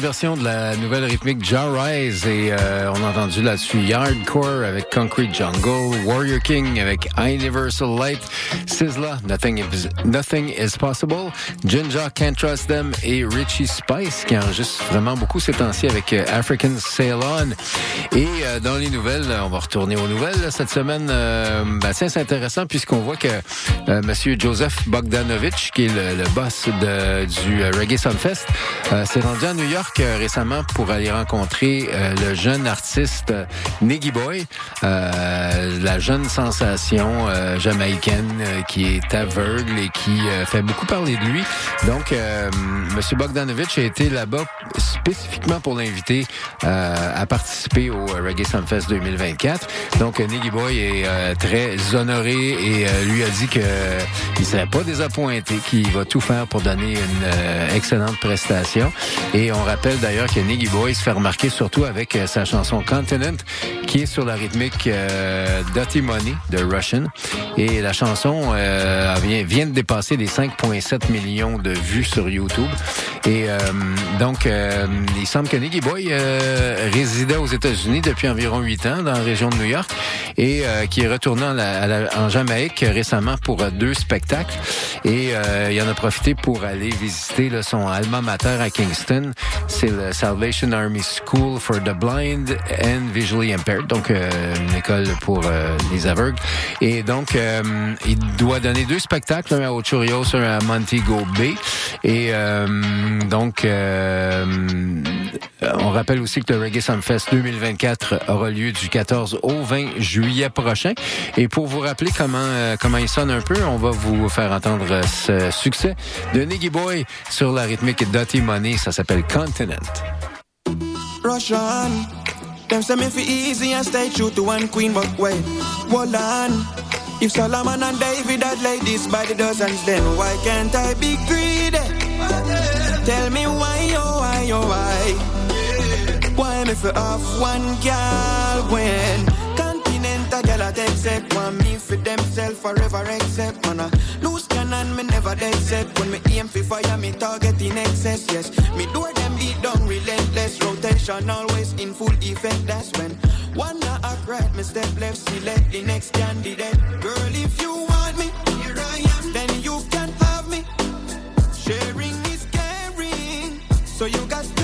Version de la nouvelle rythmique Jar Rise et euh, on a entendu là-dessus Yardcore avec Concrete Jungle, Warrior King avec Universal Light, Sizzla, Nothing is, Nothing is Possible, Ginger Can't Trust Them et Richie Spice qui enregistre vraiment beaucoup ces temps-ci avec euh, African Sail On. Et euh, dans les nouvelles, on va retourner aux nouvelles. Cette semaine, euh, ben, c'est intéressant puisqu'on voit que euh, Monsieur Joseph Bogdanovich, qui est le, le boss de, du euh, Reggae Sunfest, euh, s'est rendu à New York récemment pour aller rencontrer le jeune artiste Niggy Boy, la jeune sensation jamaïcaine qui est aveugle et qui fait beaucoup parler de lui. Donc, Monsieur Bogdanovich a été là-bas spécifiquement pour l'inviter euh, à participer au Reggae Sunfest 2024. Donc, euh, Niggy Boy est euh, très honoré et euh, lui a dit que euh, il serait pas désappointé, qu'il va tout faire pour donner une euh, excellente prestation. Et on rappelle d'ailleurs que Niggy Boy se fait remarquer surtout avec euh, sa chanson Continent, qui est sur la rythmique euh, Dirty Money de Russian. Et la chanson euh, vient, vient de dépasser les 5,7 millions de vues sur YouTube. Et euh, donc, euh, il semble que Niggy Boy euh, résidait aux États-Unis depuis environ huit ans dans la région de New York et euh, qui est retourné en, Jamaïque récemment pour euh, deux spectacles. Et euh, il en a profité pour aller visiter là, son alma mater à Kingston. C'est le Salvation Army School for the Blind and Visually Impaired, donc une école pour les aveugles. Et donc, il doit donner deux spectacles, un à Ochurios, un à Montego Bay. Et donc, on rappelle aussi que le Reggae Sunfest 2024 aura lieu du 14 au 20 juillet prochain. Et pour vous rappeler comment euh, comment il sonne un peu, on va vous faire entendre euh, ce succès de Niggy Boy sur la rythmique Dirty Money. Ça s'appelle Continent. Russian. Them say me fi easy and stay true to one queen, but wait, hold on. If Solomon and David had this by the dozens, then why can't I be greedy? Tell me why, oh why, oh why? Why me fi off one girl when girl I take set one me for themself forever except man a loose cannon me never dead set. When me aim for fire me target in excess yes. Me door them beat down relentless. Rotation always in full effect that's when one not act right me step left select the next candidate. Girl if you want me here I am then you can have me. Sharing is caring so you got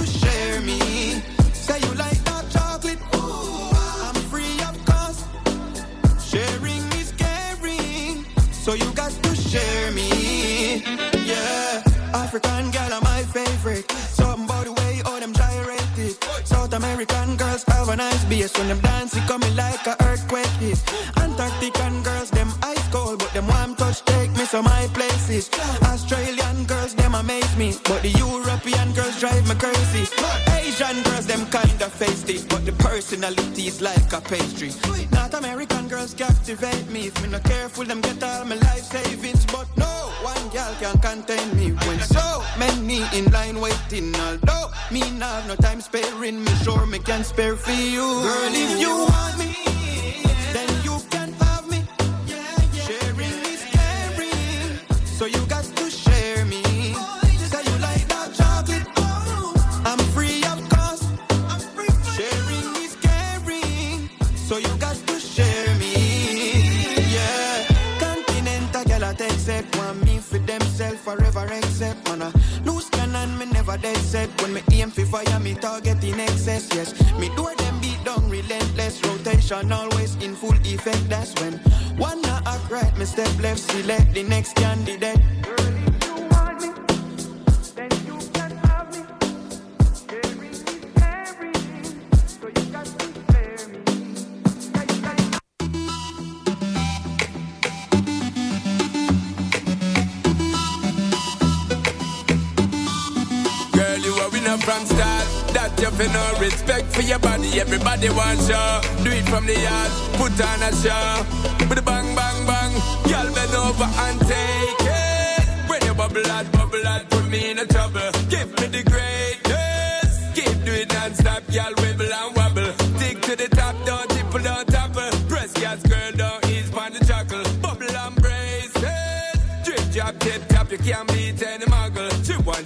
have a nice bass when them dance it coming like a earthquake. Hit Antarctican girls them ice cold but them warm touch take me to my places. Australian girls them amaze me but the European girls drive me crazy Asian girls them kinda feisty but the personality is like a pastry. North American girls captivate me. If me not careful them get all my life savings. But no one girl can contain me when so many in line waiting. Although me not have no time sparing me sure me can spare for you. Girl if you want me except man. A loose cannon me never dead set. When me aim for fire me target in excess yes. Me door them beat down relentless. Rotation always in full effect that's when one act right me step left select the next candidate winner from start. That you feel no respect for your body. Everybody wants you. Do it from the yard. Put on a show. With a bang, bang, bang. Girl, bend over and take it. When you bubble out, bubble out, put me in a trouble. Give me the greatness.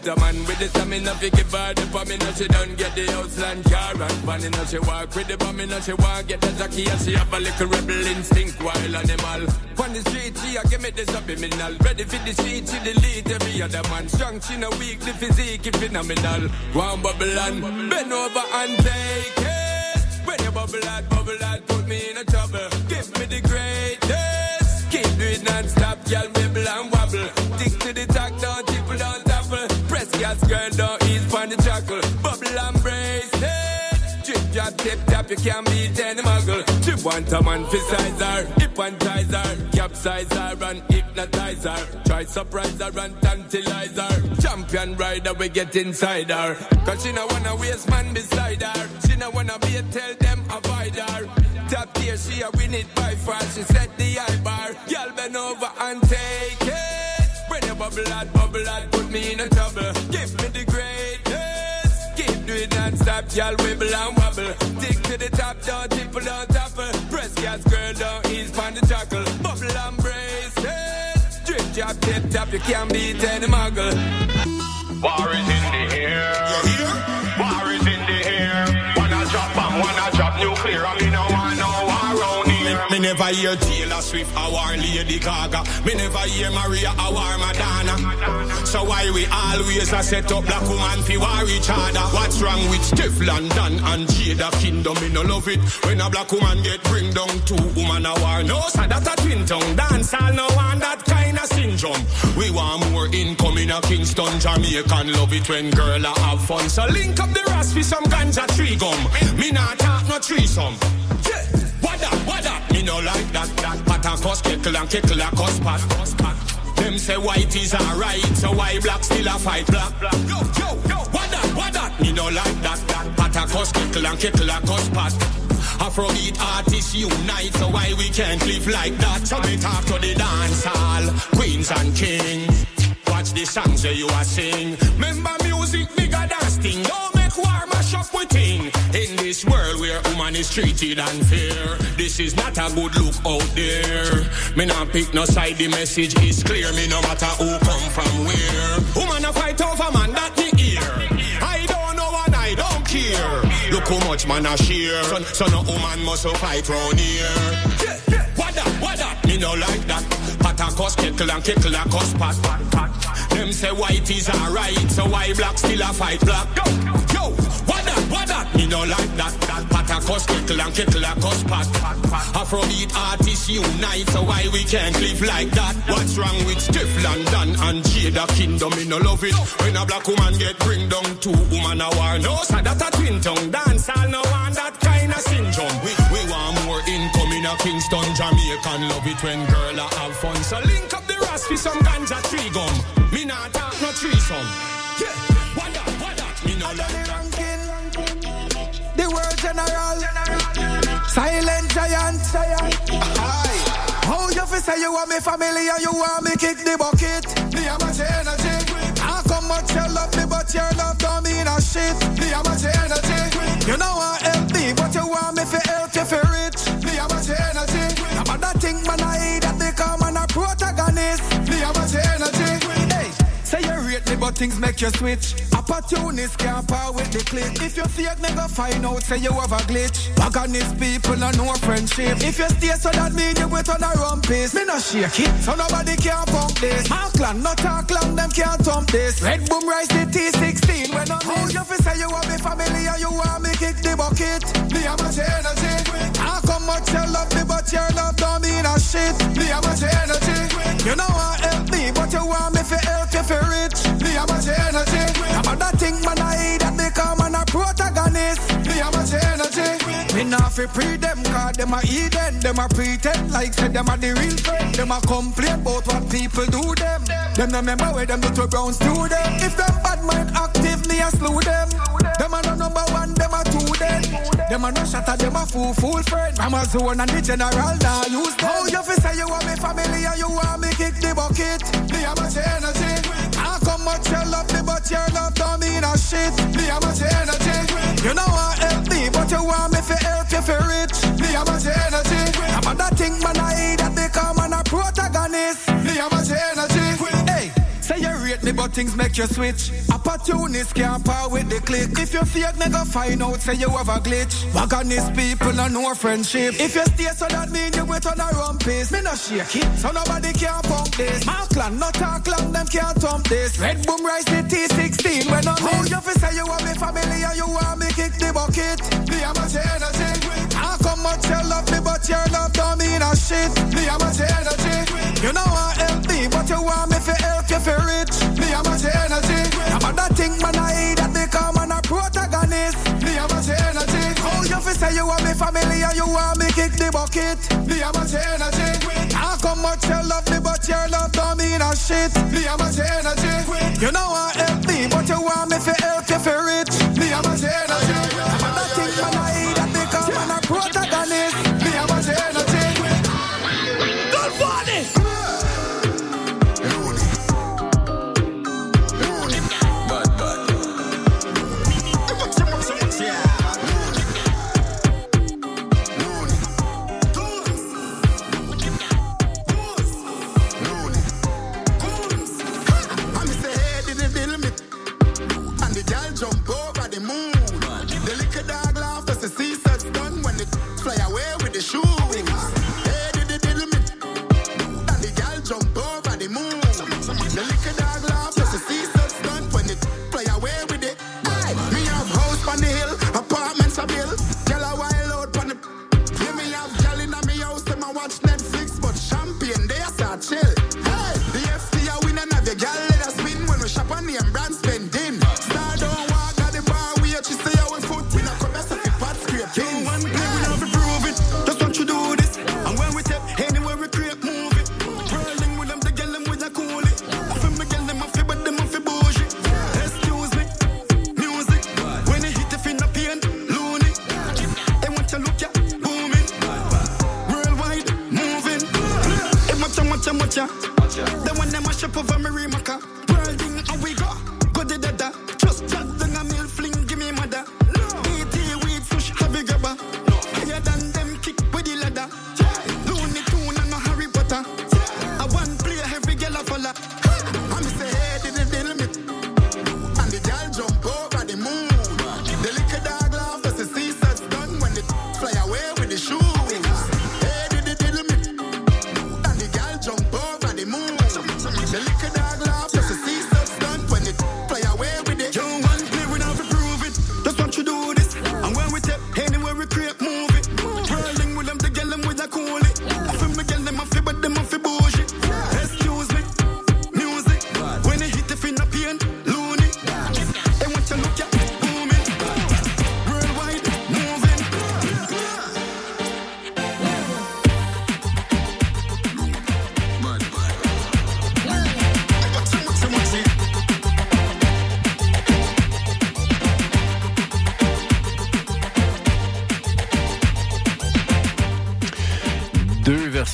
A man with the stamina, fi give her the bomb, you know she don't get the Outland car and you know she walk with the bomb, you know she want get the jockey and she have a little rebel instinct, wild animal. On the street, she a give me the subliminal. Ready for the street, she delete every other man. Strong, she no weak, the physique is phenomenal. Go on, bubble and bend over and take it. When you bubble out, bubble out, put me in a trouble. Give me the greatest. Keep doing non-stop, girl, wibble and wobble. Gas, girl, don't ease on the chuckle. Bubble and brace. Drip, drop, tip, tap, you can't beat any muggle. She want a man for size her, ties her. And hypnotize her. Try surprise her and tantalize her. Champion rider, we get inside her. Cause she no wanna waste man beside her. She no wanna be a tell them avoid her. Top tier, she a win it by far. She set the high bar. Y'all bend over and take it. When you bubble out, bubble out, me in trouble. Give me the greatness. Keep doing non-stop, y'all wibble and wobble. Stick to the top, don't tipple, don't topple. Press gas, girl, don't ease on the chuckle. Bubble and brace it. Drip, drop, tip, top, you can't beat any muggle. War is in the air. You hear? Never hear Taylor Swift or Lady Gaga. Me never hear Mariah or Madonna. So why we always a set up black woman fi war each other? What's wrong with Stefflon Don and Jada Kingdom? Me no love it when a black woman get bring down two woman a war. No, so that a twin tongue dance. all no want that kind of syndrome. We want more income in a Kingston, Jamaican. Love it when girl a have fun. So link up the rasp for some ganja tree gum. Me not talk no threesome. Yeah. What up, what that? No like that, that. Pat a cuss, kickle and kickle a cuss pat, cuss pat. Them say white is alright, so why black still a fight black? Yo, yo, yo, what that, what that? Me no like that, that. Pat a cuss, kickle and kickle a cuss pat. Afrobeat artists unite, so why we can't live like that? So we talk to the dance hall, queens and kings. Watch the songs that you are sing. Remember music bigger than. Don't make war mash In this world where woman is treated unfair, this is not a good look out there. Me not pick no side, the message is clear. Me no matter who come from where. Woman a fight over man that me hear. I don't know and I don't care. Look how much man a share. So, so no woman must fight round here. What that, what that? Me no like that. Pat a cuss, kickle and kickle a cuss pat, pat, pat. Them say white is alright, so why black still a fight black? Yo, yo, that. Me no like that. that. Pat a cuss, kickle and kickle a cuss pat. Afrobeat artists unite, so why we can't live like that? What's wrong with Stefflon Don and Jada Kingdom? Me no love it. When a black woman get bring down two woman a war. No, so that a twin tongue dance. all no want that kind of syndrome. We, we want more income in a Kingston, Jamaican. Love it when girl a have fun. So link up the rasp for some ganja tree gum. Me not talk no threesome. Yeah, what that, what that? Me no like general. Silent giant. Aye. How you fi say you want me family and you want me kick the bucket? Me and my energy. How come much you love me but your love don't mean a shit? Me and my energy. You know I help me but you want me fi help you fi rich. Me and my energy. I'm a that thing man I that become an a protagonist. But things make you switch. Opportunists can't power with the click. If you fake, never find out, say you have a glitch. Paganist people no know friendship. If you stay, so that mean you wait on a rumpus. Me no shake it, so nobody can pump this. My clan no talk long, them can't thump this. Red boom rise the T16 when I'm How you fi say you want me family and you want me kick the bucket? Me and my energy. How come much you love me, but your love don't mean a shit? Me and my energy. You know I help me, but you want me fi help you fi rich. My energy. I'm a thing man I that become an a protagonist. Me and my energy. Me not fi pre them cause them a Eden. Them a pretend like say them a the real friend. Them a complain about what people do them. Them no remember where them little browns do them. If them bad mind active, me a slew them. Them a no number one, them a two then. Them a no shatter, them a fool, fool friend. I'm a zone and the general now use them. How you fi say you want me family and you want me kick the bucket? Me and my energy. How much you love me but your love don't mean a shit? Me and my energy. You know I help me but you want me fi help you fi rich. Me and my energy. I'm a that thing man I eat that become an a protagonist. Me and my energy. But things make you switch. Opportunists can't power with the click. If you fake, nigga, find out, say you have a glitch. Wagonist people and no friendship. If you stay, so that mean you wait on a rumpus. Me no shake it, so nobody can pump this. My clan no talk long, them can't thump this. Red boom rise the T16 when I'm How you fi say you want me family and you want me kick the bucket? Me and my energy much you love me, but your love don't mean a shit. Me, how much your energy? You know I help me, but you want me for help you for rich. Me, how much your energy? I'm a that thing, man, I eat that become an a protagonist. Me, how much your energy? All you fi say you want me family and you want me kick the bucket. Me, how much your energy? How come much you love me, but your love don't mean a shit. Me, how much your energy? You know I help me, but you want me for help you for rich. Me, how much your energy? They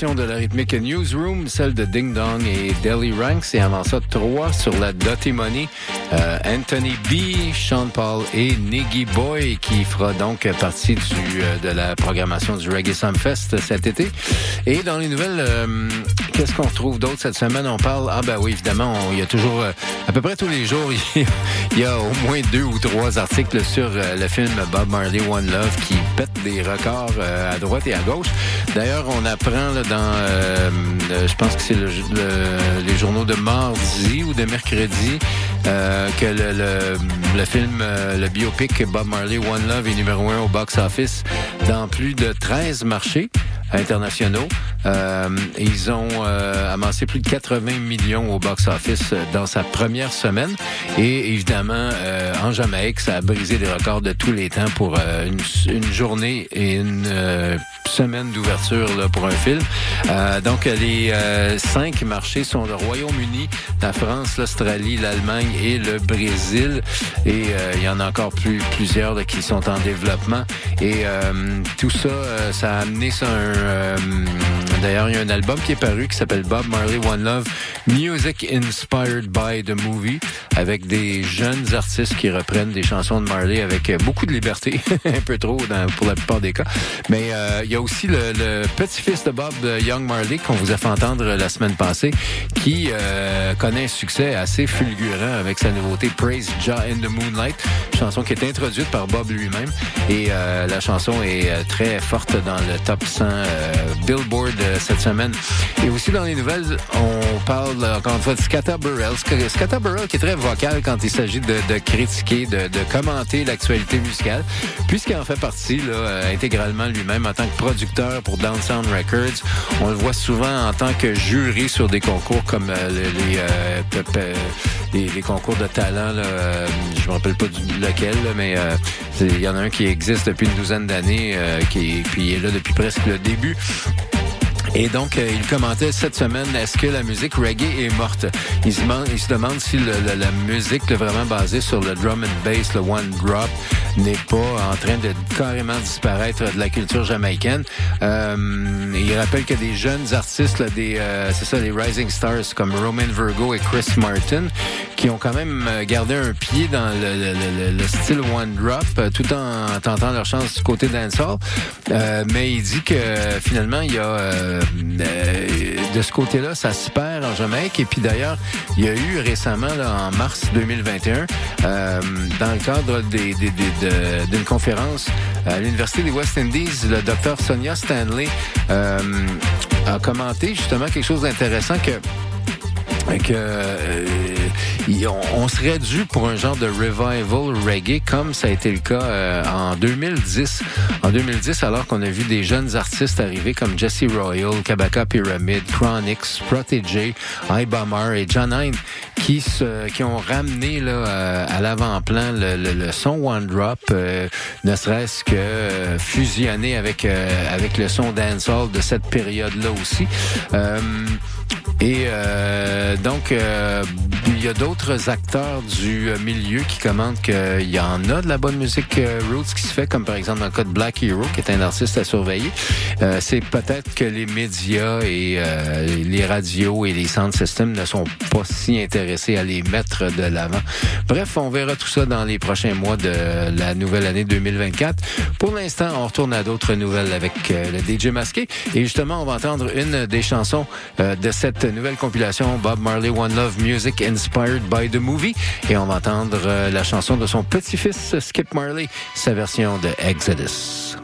De la rythmique Newsroom, celle de Ding Dong et Deli Ranks, et avant ça, trois sur la Dotty Money. Euh, Anthony B, Sean Paul et Niggy Boy, qui fera donc partie euh, de la programmation du Reggae Sumfest cet été. Et dans les nouvelles, euh, qu'est-ce qu'on retrouve d'autre cette semaine? On parle, ah ben oui, évidemment, il y a toujours, à peu près tous les jours, [laughs] il y a au moins deux ou trois articles sur le film Bob Marley One Love qui pète des records à droite et à gauche. D'ailleurs, on apprend là, dans, euh, euh, je pense que c'est le, le- les journaux de mardi ou de mercredi, euh, que le, le, le film, euh, le biopic Bob Marley One Love est numéro un au box-office dans plus de 13 marchés internationaux. Euh, ils ont euh, amassé plus de 80 millions au box-office euh, dans sa première semaine. Et évidemment, en Jamaïque, ça a brisé les records de tous les temps pour une, journée et une semaine d'ouverture pour un film. Euh, donc, les cinq marchés sont le Royaume-Uni, la France, l'Australie, l'Allemagne et le Brésil. Et euh, il y en a encore plus plusieurs là, qui sont en développement. Et tout ça, ça a amené ça un... D'ailleurs, il y a un album qui est paru qui s'appelle Bob Marley One Love, Music Inspired by the Movie, avec des jeunes artistes qui reprennent des chansons de Marley avec euh, beaucoup de liberté, [laughs] un peu trop dans- pour la plupart des cas. Mais euh, il y a aussi le, le petit-fils de Bob, euh, Young Marley, qu'on vous a fait entendre la semaine passée, qui euh, connaît un succès assez fulgurant avec sa nouveauté Praise Jah in the Moonlight, chanson qui est introduite par Bob lui-même. Et euh, la chanson est euh, très forte dans le top 100 euh, Billboard euh, cette semaine. Et aussi dans les nouvelles, on parle euh, encore une fois de Scata Burrell. Sc- Scata Burrell qui est très vocal quand il s'agit de, critiquer, de, commenter l'actualité musicale, puisqu'il en fait partie euh, intégralement lui-même en tant que producteur pour Downsound Records. On le voit souvent en tant que jury sur des concours comme le- les, concours de talent. Là, je me rappelle pas lequel, mais il y en a un qui existe depuis une douzaine d'années, qui est là depuis presque le début. Et donc, euh, il commentait cette semaine, est-ce que la musique reggae est morte? Il se demande, si le- le- la musique vraiment basée sur le drum and bass, le one drop, n'est pas en train de carrément disparaître de la culture jamaïcaine. Euh, il rappelle que des jeunes artistes, là, des, euh, c'est ça, les rising stars comme Roman Virgo et Chris Martin, qui ont quand même euh, gardé un pied dans le, le- le- le style One Drop, euh, tout en tentant leur chance du côté dancehall. Euh, mais il dit que finalement, il y a euh, de ce côté-là, ça se perd en Jamaïque. Et puis d'ailleurs, il y a eu récemment, là, en mars 2021, euh, dans le cadre des- des- des- de- d'une conférence à l'Université des West Indies, le docteur Sonia Stanley euh, a commenté justement quelque chose d'intéressant que que euh, on, serait dû pour un genre de revival reggae comme ça a été le cas euh, en 2010. En 2010, alors qu'on a vu des jeunes artistes arriver comme Jesse Royal, Kabaka Pyramid, Chronix, Protégé, Ibamar et John Hine qui se, qui ont ramené là euh, à l'avant-plan le, le- le son One Drop, euh, ne serait-ce que euh, fusionné avec euh, avec le son dancehall de cette période-là aussi. Euh, et donc, il y a d'autres acteurs du milieu qui commentent qu'il y en a de la bonne musique roots qui se fait, comme par exemple dans le cas de Black Hero, qui est un artiste à surveiller. C'est peut-être que les médias et les radios et les sound systems ne sont pas si intéressés à les mettre de l'avant. Bref, on verra tout ça dans les prochains mois de la nouvelle année 2024. Pour l'instant, on retourne à d'autres nouvelles avec euh, le DJ masqué. Et justement, on va entendre une des chansons euh, de cette nouvelle compilation Bob Marley One Love Music Inspired by the Movie. Et on va entendre euh, la chanson de son petit-fils Skip Marley, sa version de Exodus.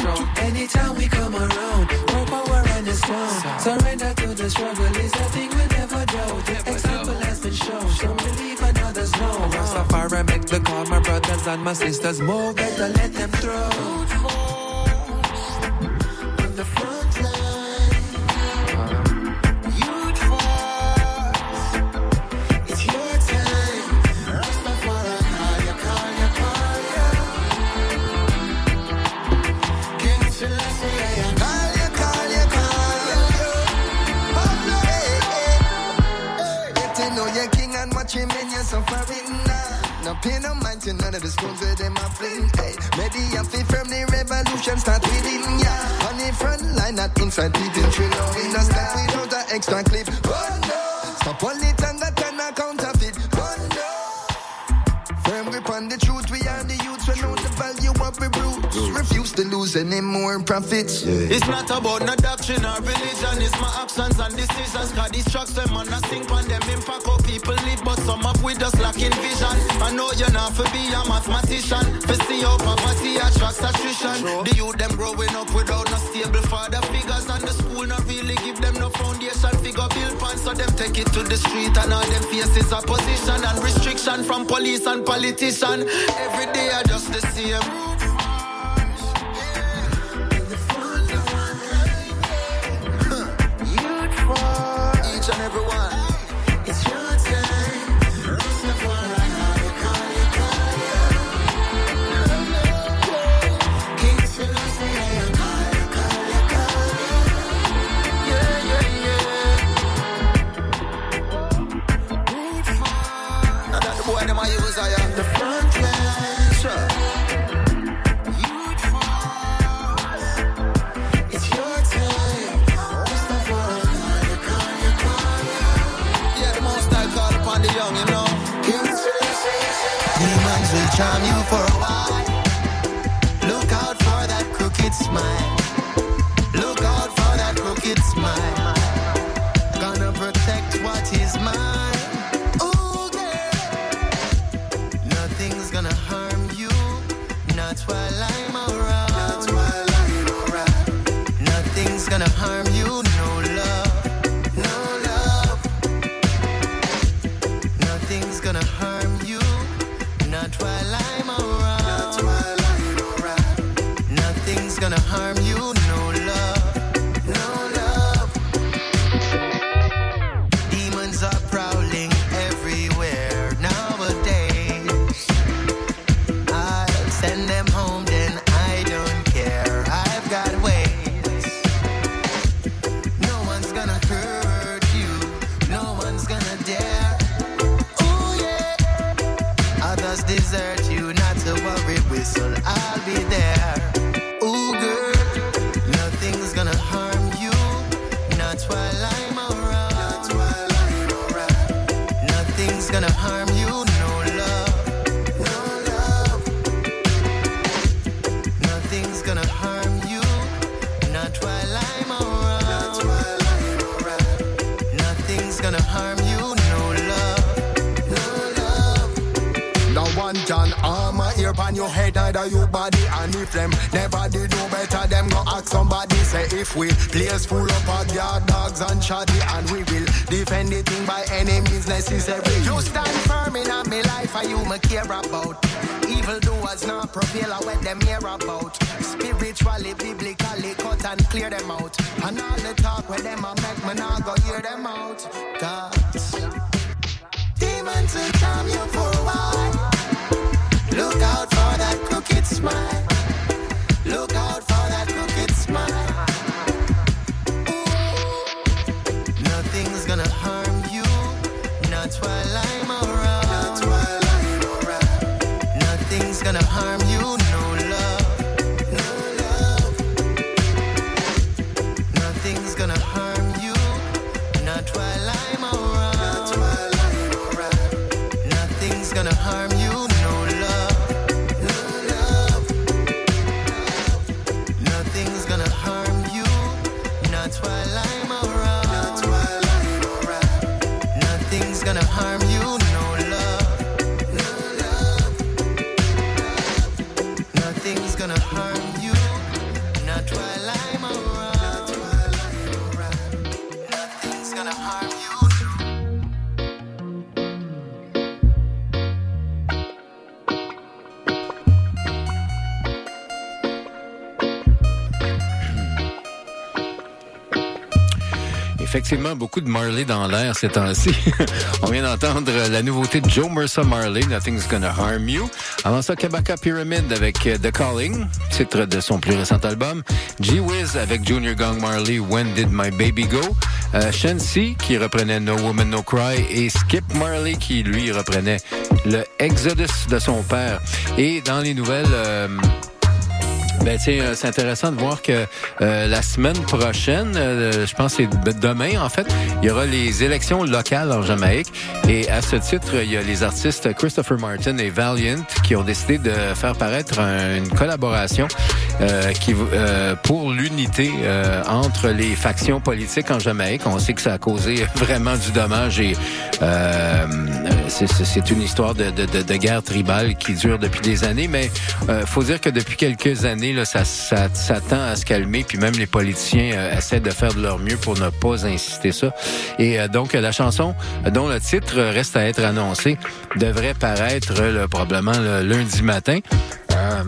control. Anytime we come around, more power and it's strong. Surrender to the struggle is a thing we never do. Example has been shown. Don't believe another's no. Rastafari make the call, my brothers and my sisters move. Better let them Pay no mind to none of the stones where they're fling. Hey, maybe I fit from the revolution start within ya. Yeah. On the front line, not inside deep in Trilo. We no start without an extra clip. Oh no, stop all it and to lose any more profits. Yeah. It's not about no doctrine or religion, it's my actions and decisions. Cause these tracks, them on a sink on them impact how people live, but some of we just lacking vision. I know you're not for be a mathematician, for see how poverty attracts attrition. The youth, them growing up without no stable father figures, and the school not really give them no foundation figure build pan, so them take it to the street and all them faces opposition and restriction from police and politicians. Every day I just the same. everyone. time you for never did no better, them go ask somebody say if we place full up of yard dogs and shotty and we will defend the thing by any means necessary. You stand firm in me life and you me care about. Evil doers not prevail what them hear about. Spiritually, biblically, cut and clear them out. And all the talk where them a Effectivement, beaucoup de Marley dans l'air ces temps-ci. [laughs] On vient d'entendre la nouveauté de Joe Mercer Marley, Nothing's Gonna Harm You. Avant ça, Kabaka Pyramid avec euh, The Calling, titre de son plus récent album. G-Wiz avec Junior Gong Marley, When Did My Baby Go? Euh, qui reprenait No Woman No Cry et Skip Marley qui lui reprenait le Exodus de son père. Et dans les nouvelles... euh, ben, tiens, euh, c'est intéressant de voir que euh, la semaine prochaine, euh, je pense que c'est demain en fait, il y aura les élections locales en Jamaïque. Et à ce titre, il y a les artistes Christopher Martin et Valiant qui ont décidé de faire paraître un- une collaboration euh, qui euh, pour l'unité euh, entre les factions politiques en Jamaïque. On sait que ça a causé [laughs] vraiment du dommage et euh, c'est- c'est une histoire de, de, de, guerre tribale qui dure depuis des années. Mais euh, faut dire que depuis quelques années, là, ça, ça, ça tend à se calmer. Puis même les politiciens euh, essaient de faire de leur mieux pour ne pas insister ça. Et euh, donc la chanson dont le titre reste à être annoncé devrait paraître euh, là, probablement le lundi matin. Euh,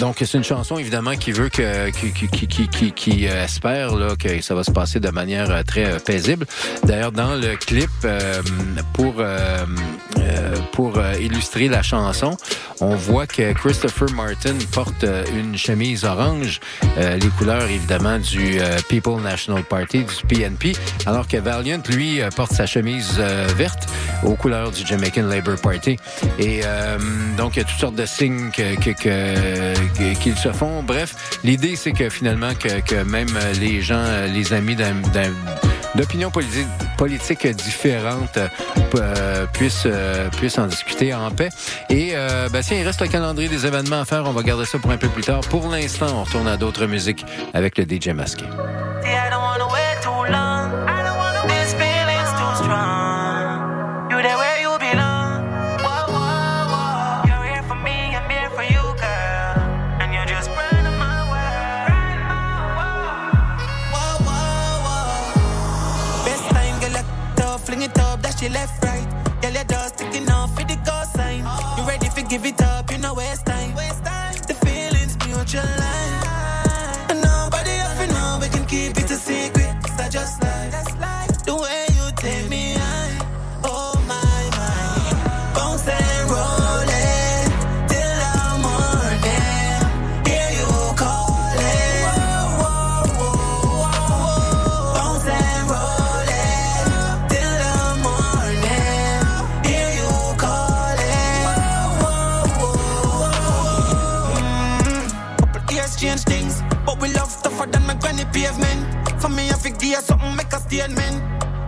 donc, c'est une chanson, évidemment, qui veut que, qui, qui, qui, qui, qui- euh, espère là, que ça va se passer de manière euh, très euh, paisible. D'ailleurs, dans le clip, pour, pour illustrer la chanson, on voit que Christopher Martin porte une chemise orange, les couleurs, évidemment, du People National Party, du PNP, alors que Valiant, lui, porte sa chemise verte aux couleurs du Jamaican Labour Party. Et donc, il y a toutes sortes de signes que, que- que- qu'ils se font. Bref, l'idée, c'est que finalement, que, même les gens, les amis d'opinions politi- politiques différentes euh, puissent, euh, puissent en discuter en paix. Et euh, ben, il reste le calendrier des événements à faire. On va garder ça pour un peu plus tard. Pour l'instant, on retourne à d'autres musiques avec le DJ masqué. Give it up, think gear something make a statement.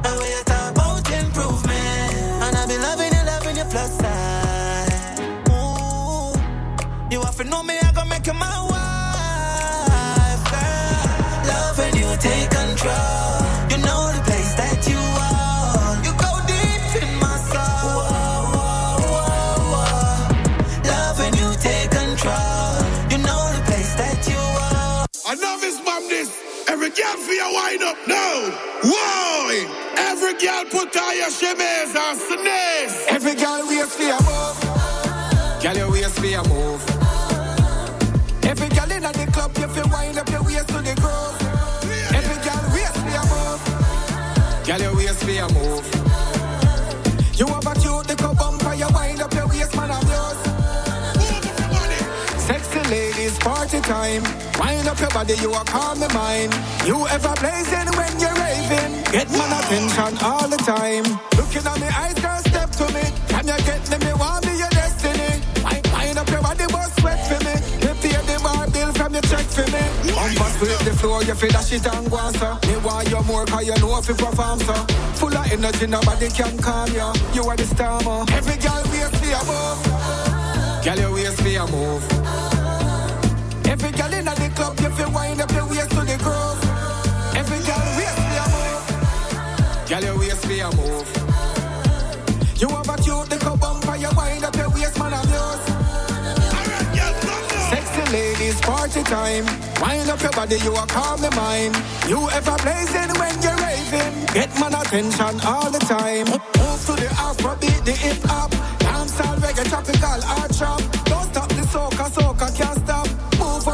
And we talk about improvement, and I be loving you, loving you plus side. Ooh, you have to know me, I gonna make you my wife, girl. Love when you take control. Girl put on your chemise and sneeze. Every girl waist for a move. Girl, your waist for a move. Every girl in the club, you feel wind up your waist to the groove. Every girl waist for a move. Girl, your waist for a move. Party time. Wind up your body, you are calm my mind. You ever blazing when you're raving? Get my attention all the time. Looking at me eyes, girl, step to me. Can you get me? Me want be your destiny. Wind, up your body, but sweat for me. Me pay the bar bill from your check for me. Bumper split the floor, you feel that shit and go on, sir. Me want you more, cause you know if you perform, sir. Full of energy, nobody can calm you. You are the star, man. Every girl waist for your move. Girl, your waist for your move. Every girl in the club, you feel wind up your waist to the groove. Every girl waist for your move. Girl, your waist for your move. You have a cute little bumper, you wind up your waist, man, I'm yours. Sexy ladies, party time. Wind up your body, you are calm my mind. You ever blazing when you're raving? Get man attention all the time. Move to the Afrobeat, the hip hop. Dancehall, reggae, tropical, art trap. Don't stop the soca, soca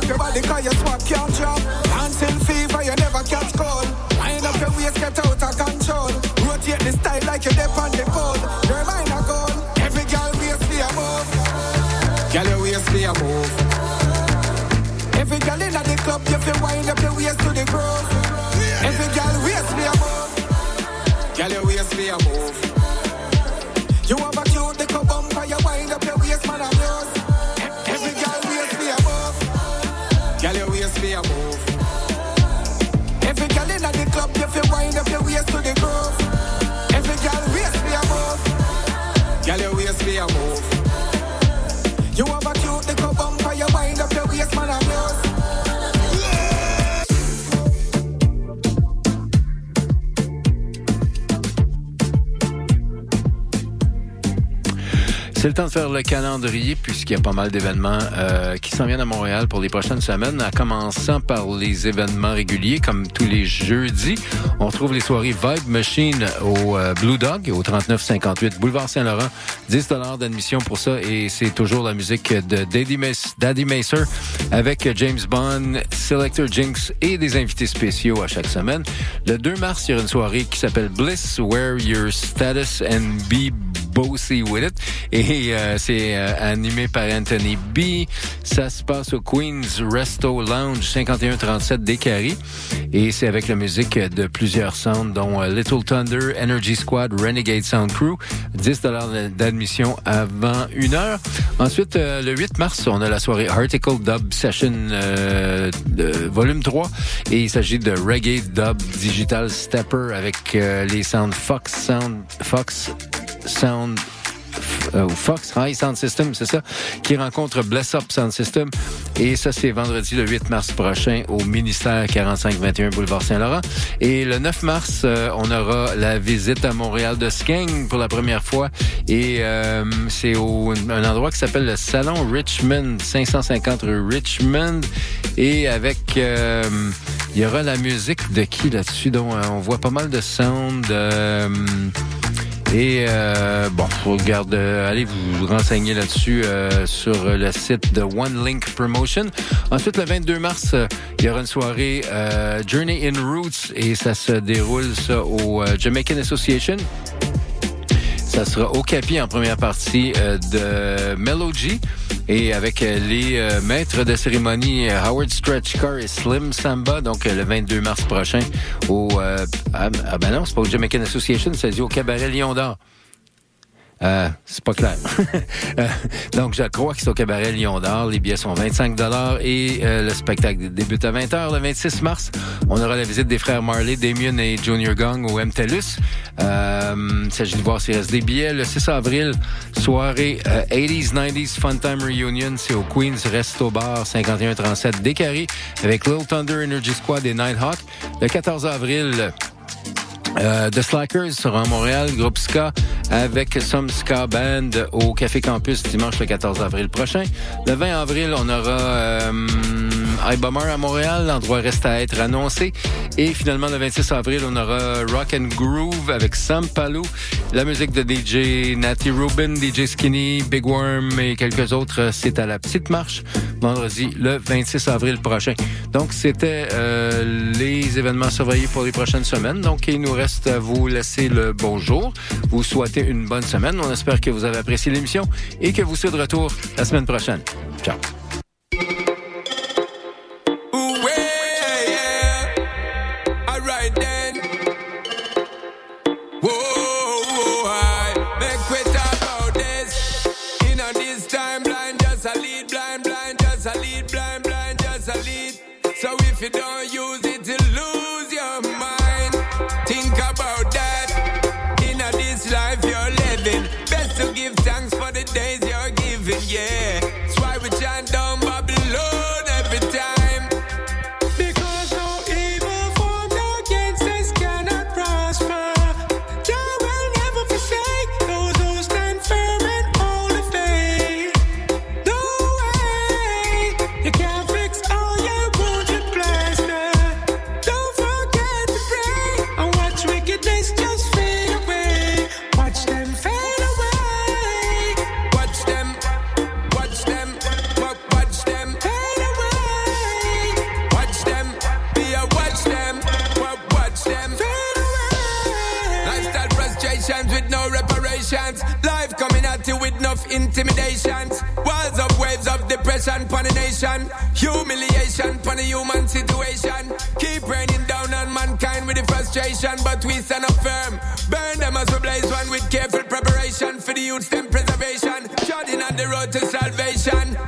your body, cause your swap can't. Dancing fever, you never catch cold. Wind up your waist, get out of control. Rotate the style like you're deep on the pole. Your mind a goal. Every girl waist for a move. Girl, your waist for a move. Every girl in the club, you feel wind up your waist to the groove. Every girl waist for a move. Girl, your waist for a move. C'est le temps de faire le calendrier puisqu'il y a pas mal d'événements euh, qui s'en viennent à Montréal pour les prochaines semaines, en commençant par les événements réguliers comme tous les jeudis. On retrouve les soirées Vibe Machine au euh, Blue Dog au 3958 Boulevard Saint-Laurent. 10 d'admission pour ça et c'est toujours la musique de Daddy, Daddy Macer avec James Bond, Selector Jinx et des invités spéciaux à chaque semaine. Le 2 mars, il y aura une soirée qui s'appelle Bliss, Wear Your Status and Be With It. Et euh, c'est euh, animé par Anthony B. Ça se passe au Queen's Resto Lounge 5137 Descaries. Et c'est avec la musique de plusieurs sounds, dont euh, Little Thunder, Energy Squad, Renegade Sound Crew. 10 d'admission avant une heure. Ensuite, euh, le 8 mars, on a la soirée Article Dub Session euh, volume 3. Et il s'agit de Reggae Dub Digital Stepper avec euh, les sounds Fox Sound, Fox Sound euh, ou Fox High Sound System, c'est ça, qui rencontre Bless Up Sound System. Et ça, c'est vendredi le 8 mars prochain au ministère 4521 Boulevard Saint-Laurent. Et le 9 mars, euh, on aura la visite à Montréal de Skeng pour la première fois. Et euh, c'est au un endroit qui s'appelle le Salon Richmond, 550 rue Richmond. Et avec... euh, il y aura la musique de qui là-dessus? Donc, euh, on voit pas mal de sound. Et euh, bon, regarde, euh, allez vous renseigner là-dessus euh, sur le site de One Link Promotion. Ensuite, le 22 mars, euh, il y aura une soirée Journey in Roots et ça se déroule ça au Jamaican Association. Ça sera au Capi en première partie de Melody et avec euh, les euh, maîtres de cérémonie euh, Howard Stretchcar et Slim Samba, donc le 22 mars prochain au... ah, ah ben non, c'est pas au Jamaican Association, c'est dit au Cabaret Lion d'Or. Euh, c'est pas clair. [laughs] Euh, donc, je crois que c'est au cabaret Lion d'Or. Les billets sont 25 et euh, le spectacle débute à 20h. Le 26 mars, on aura la visite des frères Marley, Damien et Junior Gang au MTELUS. Euh, il s'agit de voir s'il reste des billets. Le 6 avril, soirée euh, 80s, 90s Fun Time Reunion. C'est au Queen's Resto Bar 5137 Décaré avec Little Thunder Energy Squad et Nighthawk. Le 14 avril, euh, The Slackers sera à Montréal, groupe Ska, avec Some Ska Band au Café Campus dimanche le 14 avril prochain. Le 20 avril, on aura euh, iBomber à Montréal. L'endroit reste à être annoncé. Et finalement, le 26 avril, on aura Rock and Groove avec Sam Palou. La musique de DJ Natty Rubin, DJ Skinny, Big Worm et quelques autres. C'est à la Petite Marche, vendredi le 26 avril prochain. Donc, c'était euh, les événements surveillés pour les prochaines semaines. Donc, il nous reste à vous laisser le bonjour, vous souhaiter une bonne semaine. On espère que vous avez apprécié l'émission et que vous serez de retour la semaine prochaine. Ciao. Intimidations. Walls of waves of depression upon the nation. Humiliation upon the human situation. Keep raining down on mankind with the frustration, but we stand up firm. Burn them as we blaze one with careful preparation for the youth's them preservation. Treading on the road to salvation.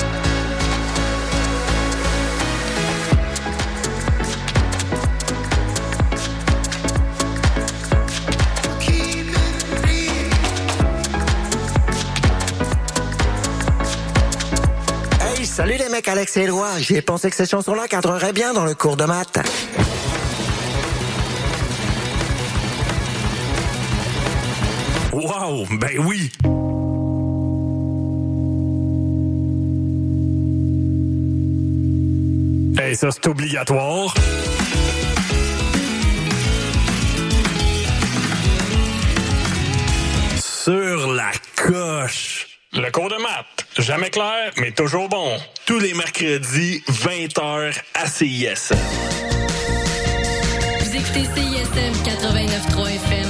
Mecs, Alex et Éloi. J'ai pensé que ces chansons-là cadreraient bien dans le cours de maths. Wow, ben oui! Hey, ça, c'est obligatoire. Jamais clair, mais toujours bon. Tous les mercredis, 20h à CIS. Vous écoutez CISM 89.3 FM,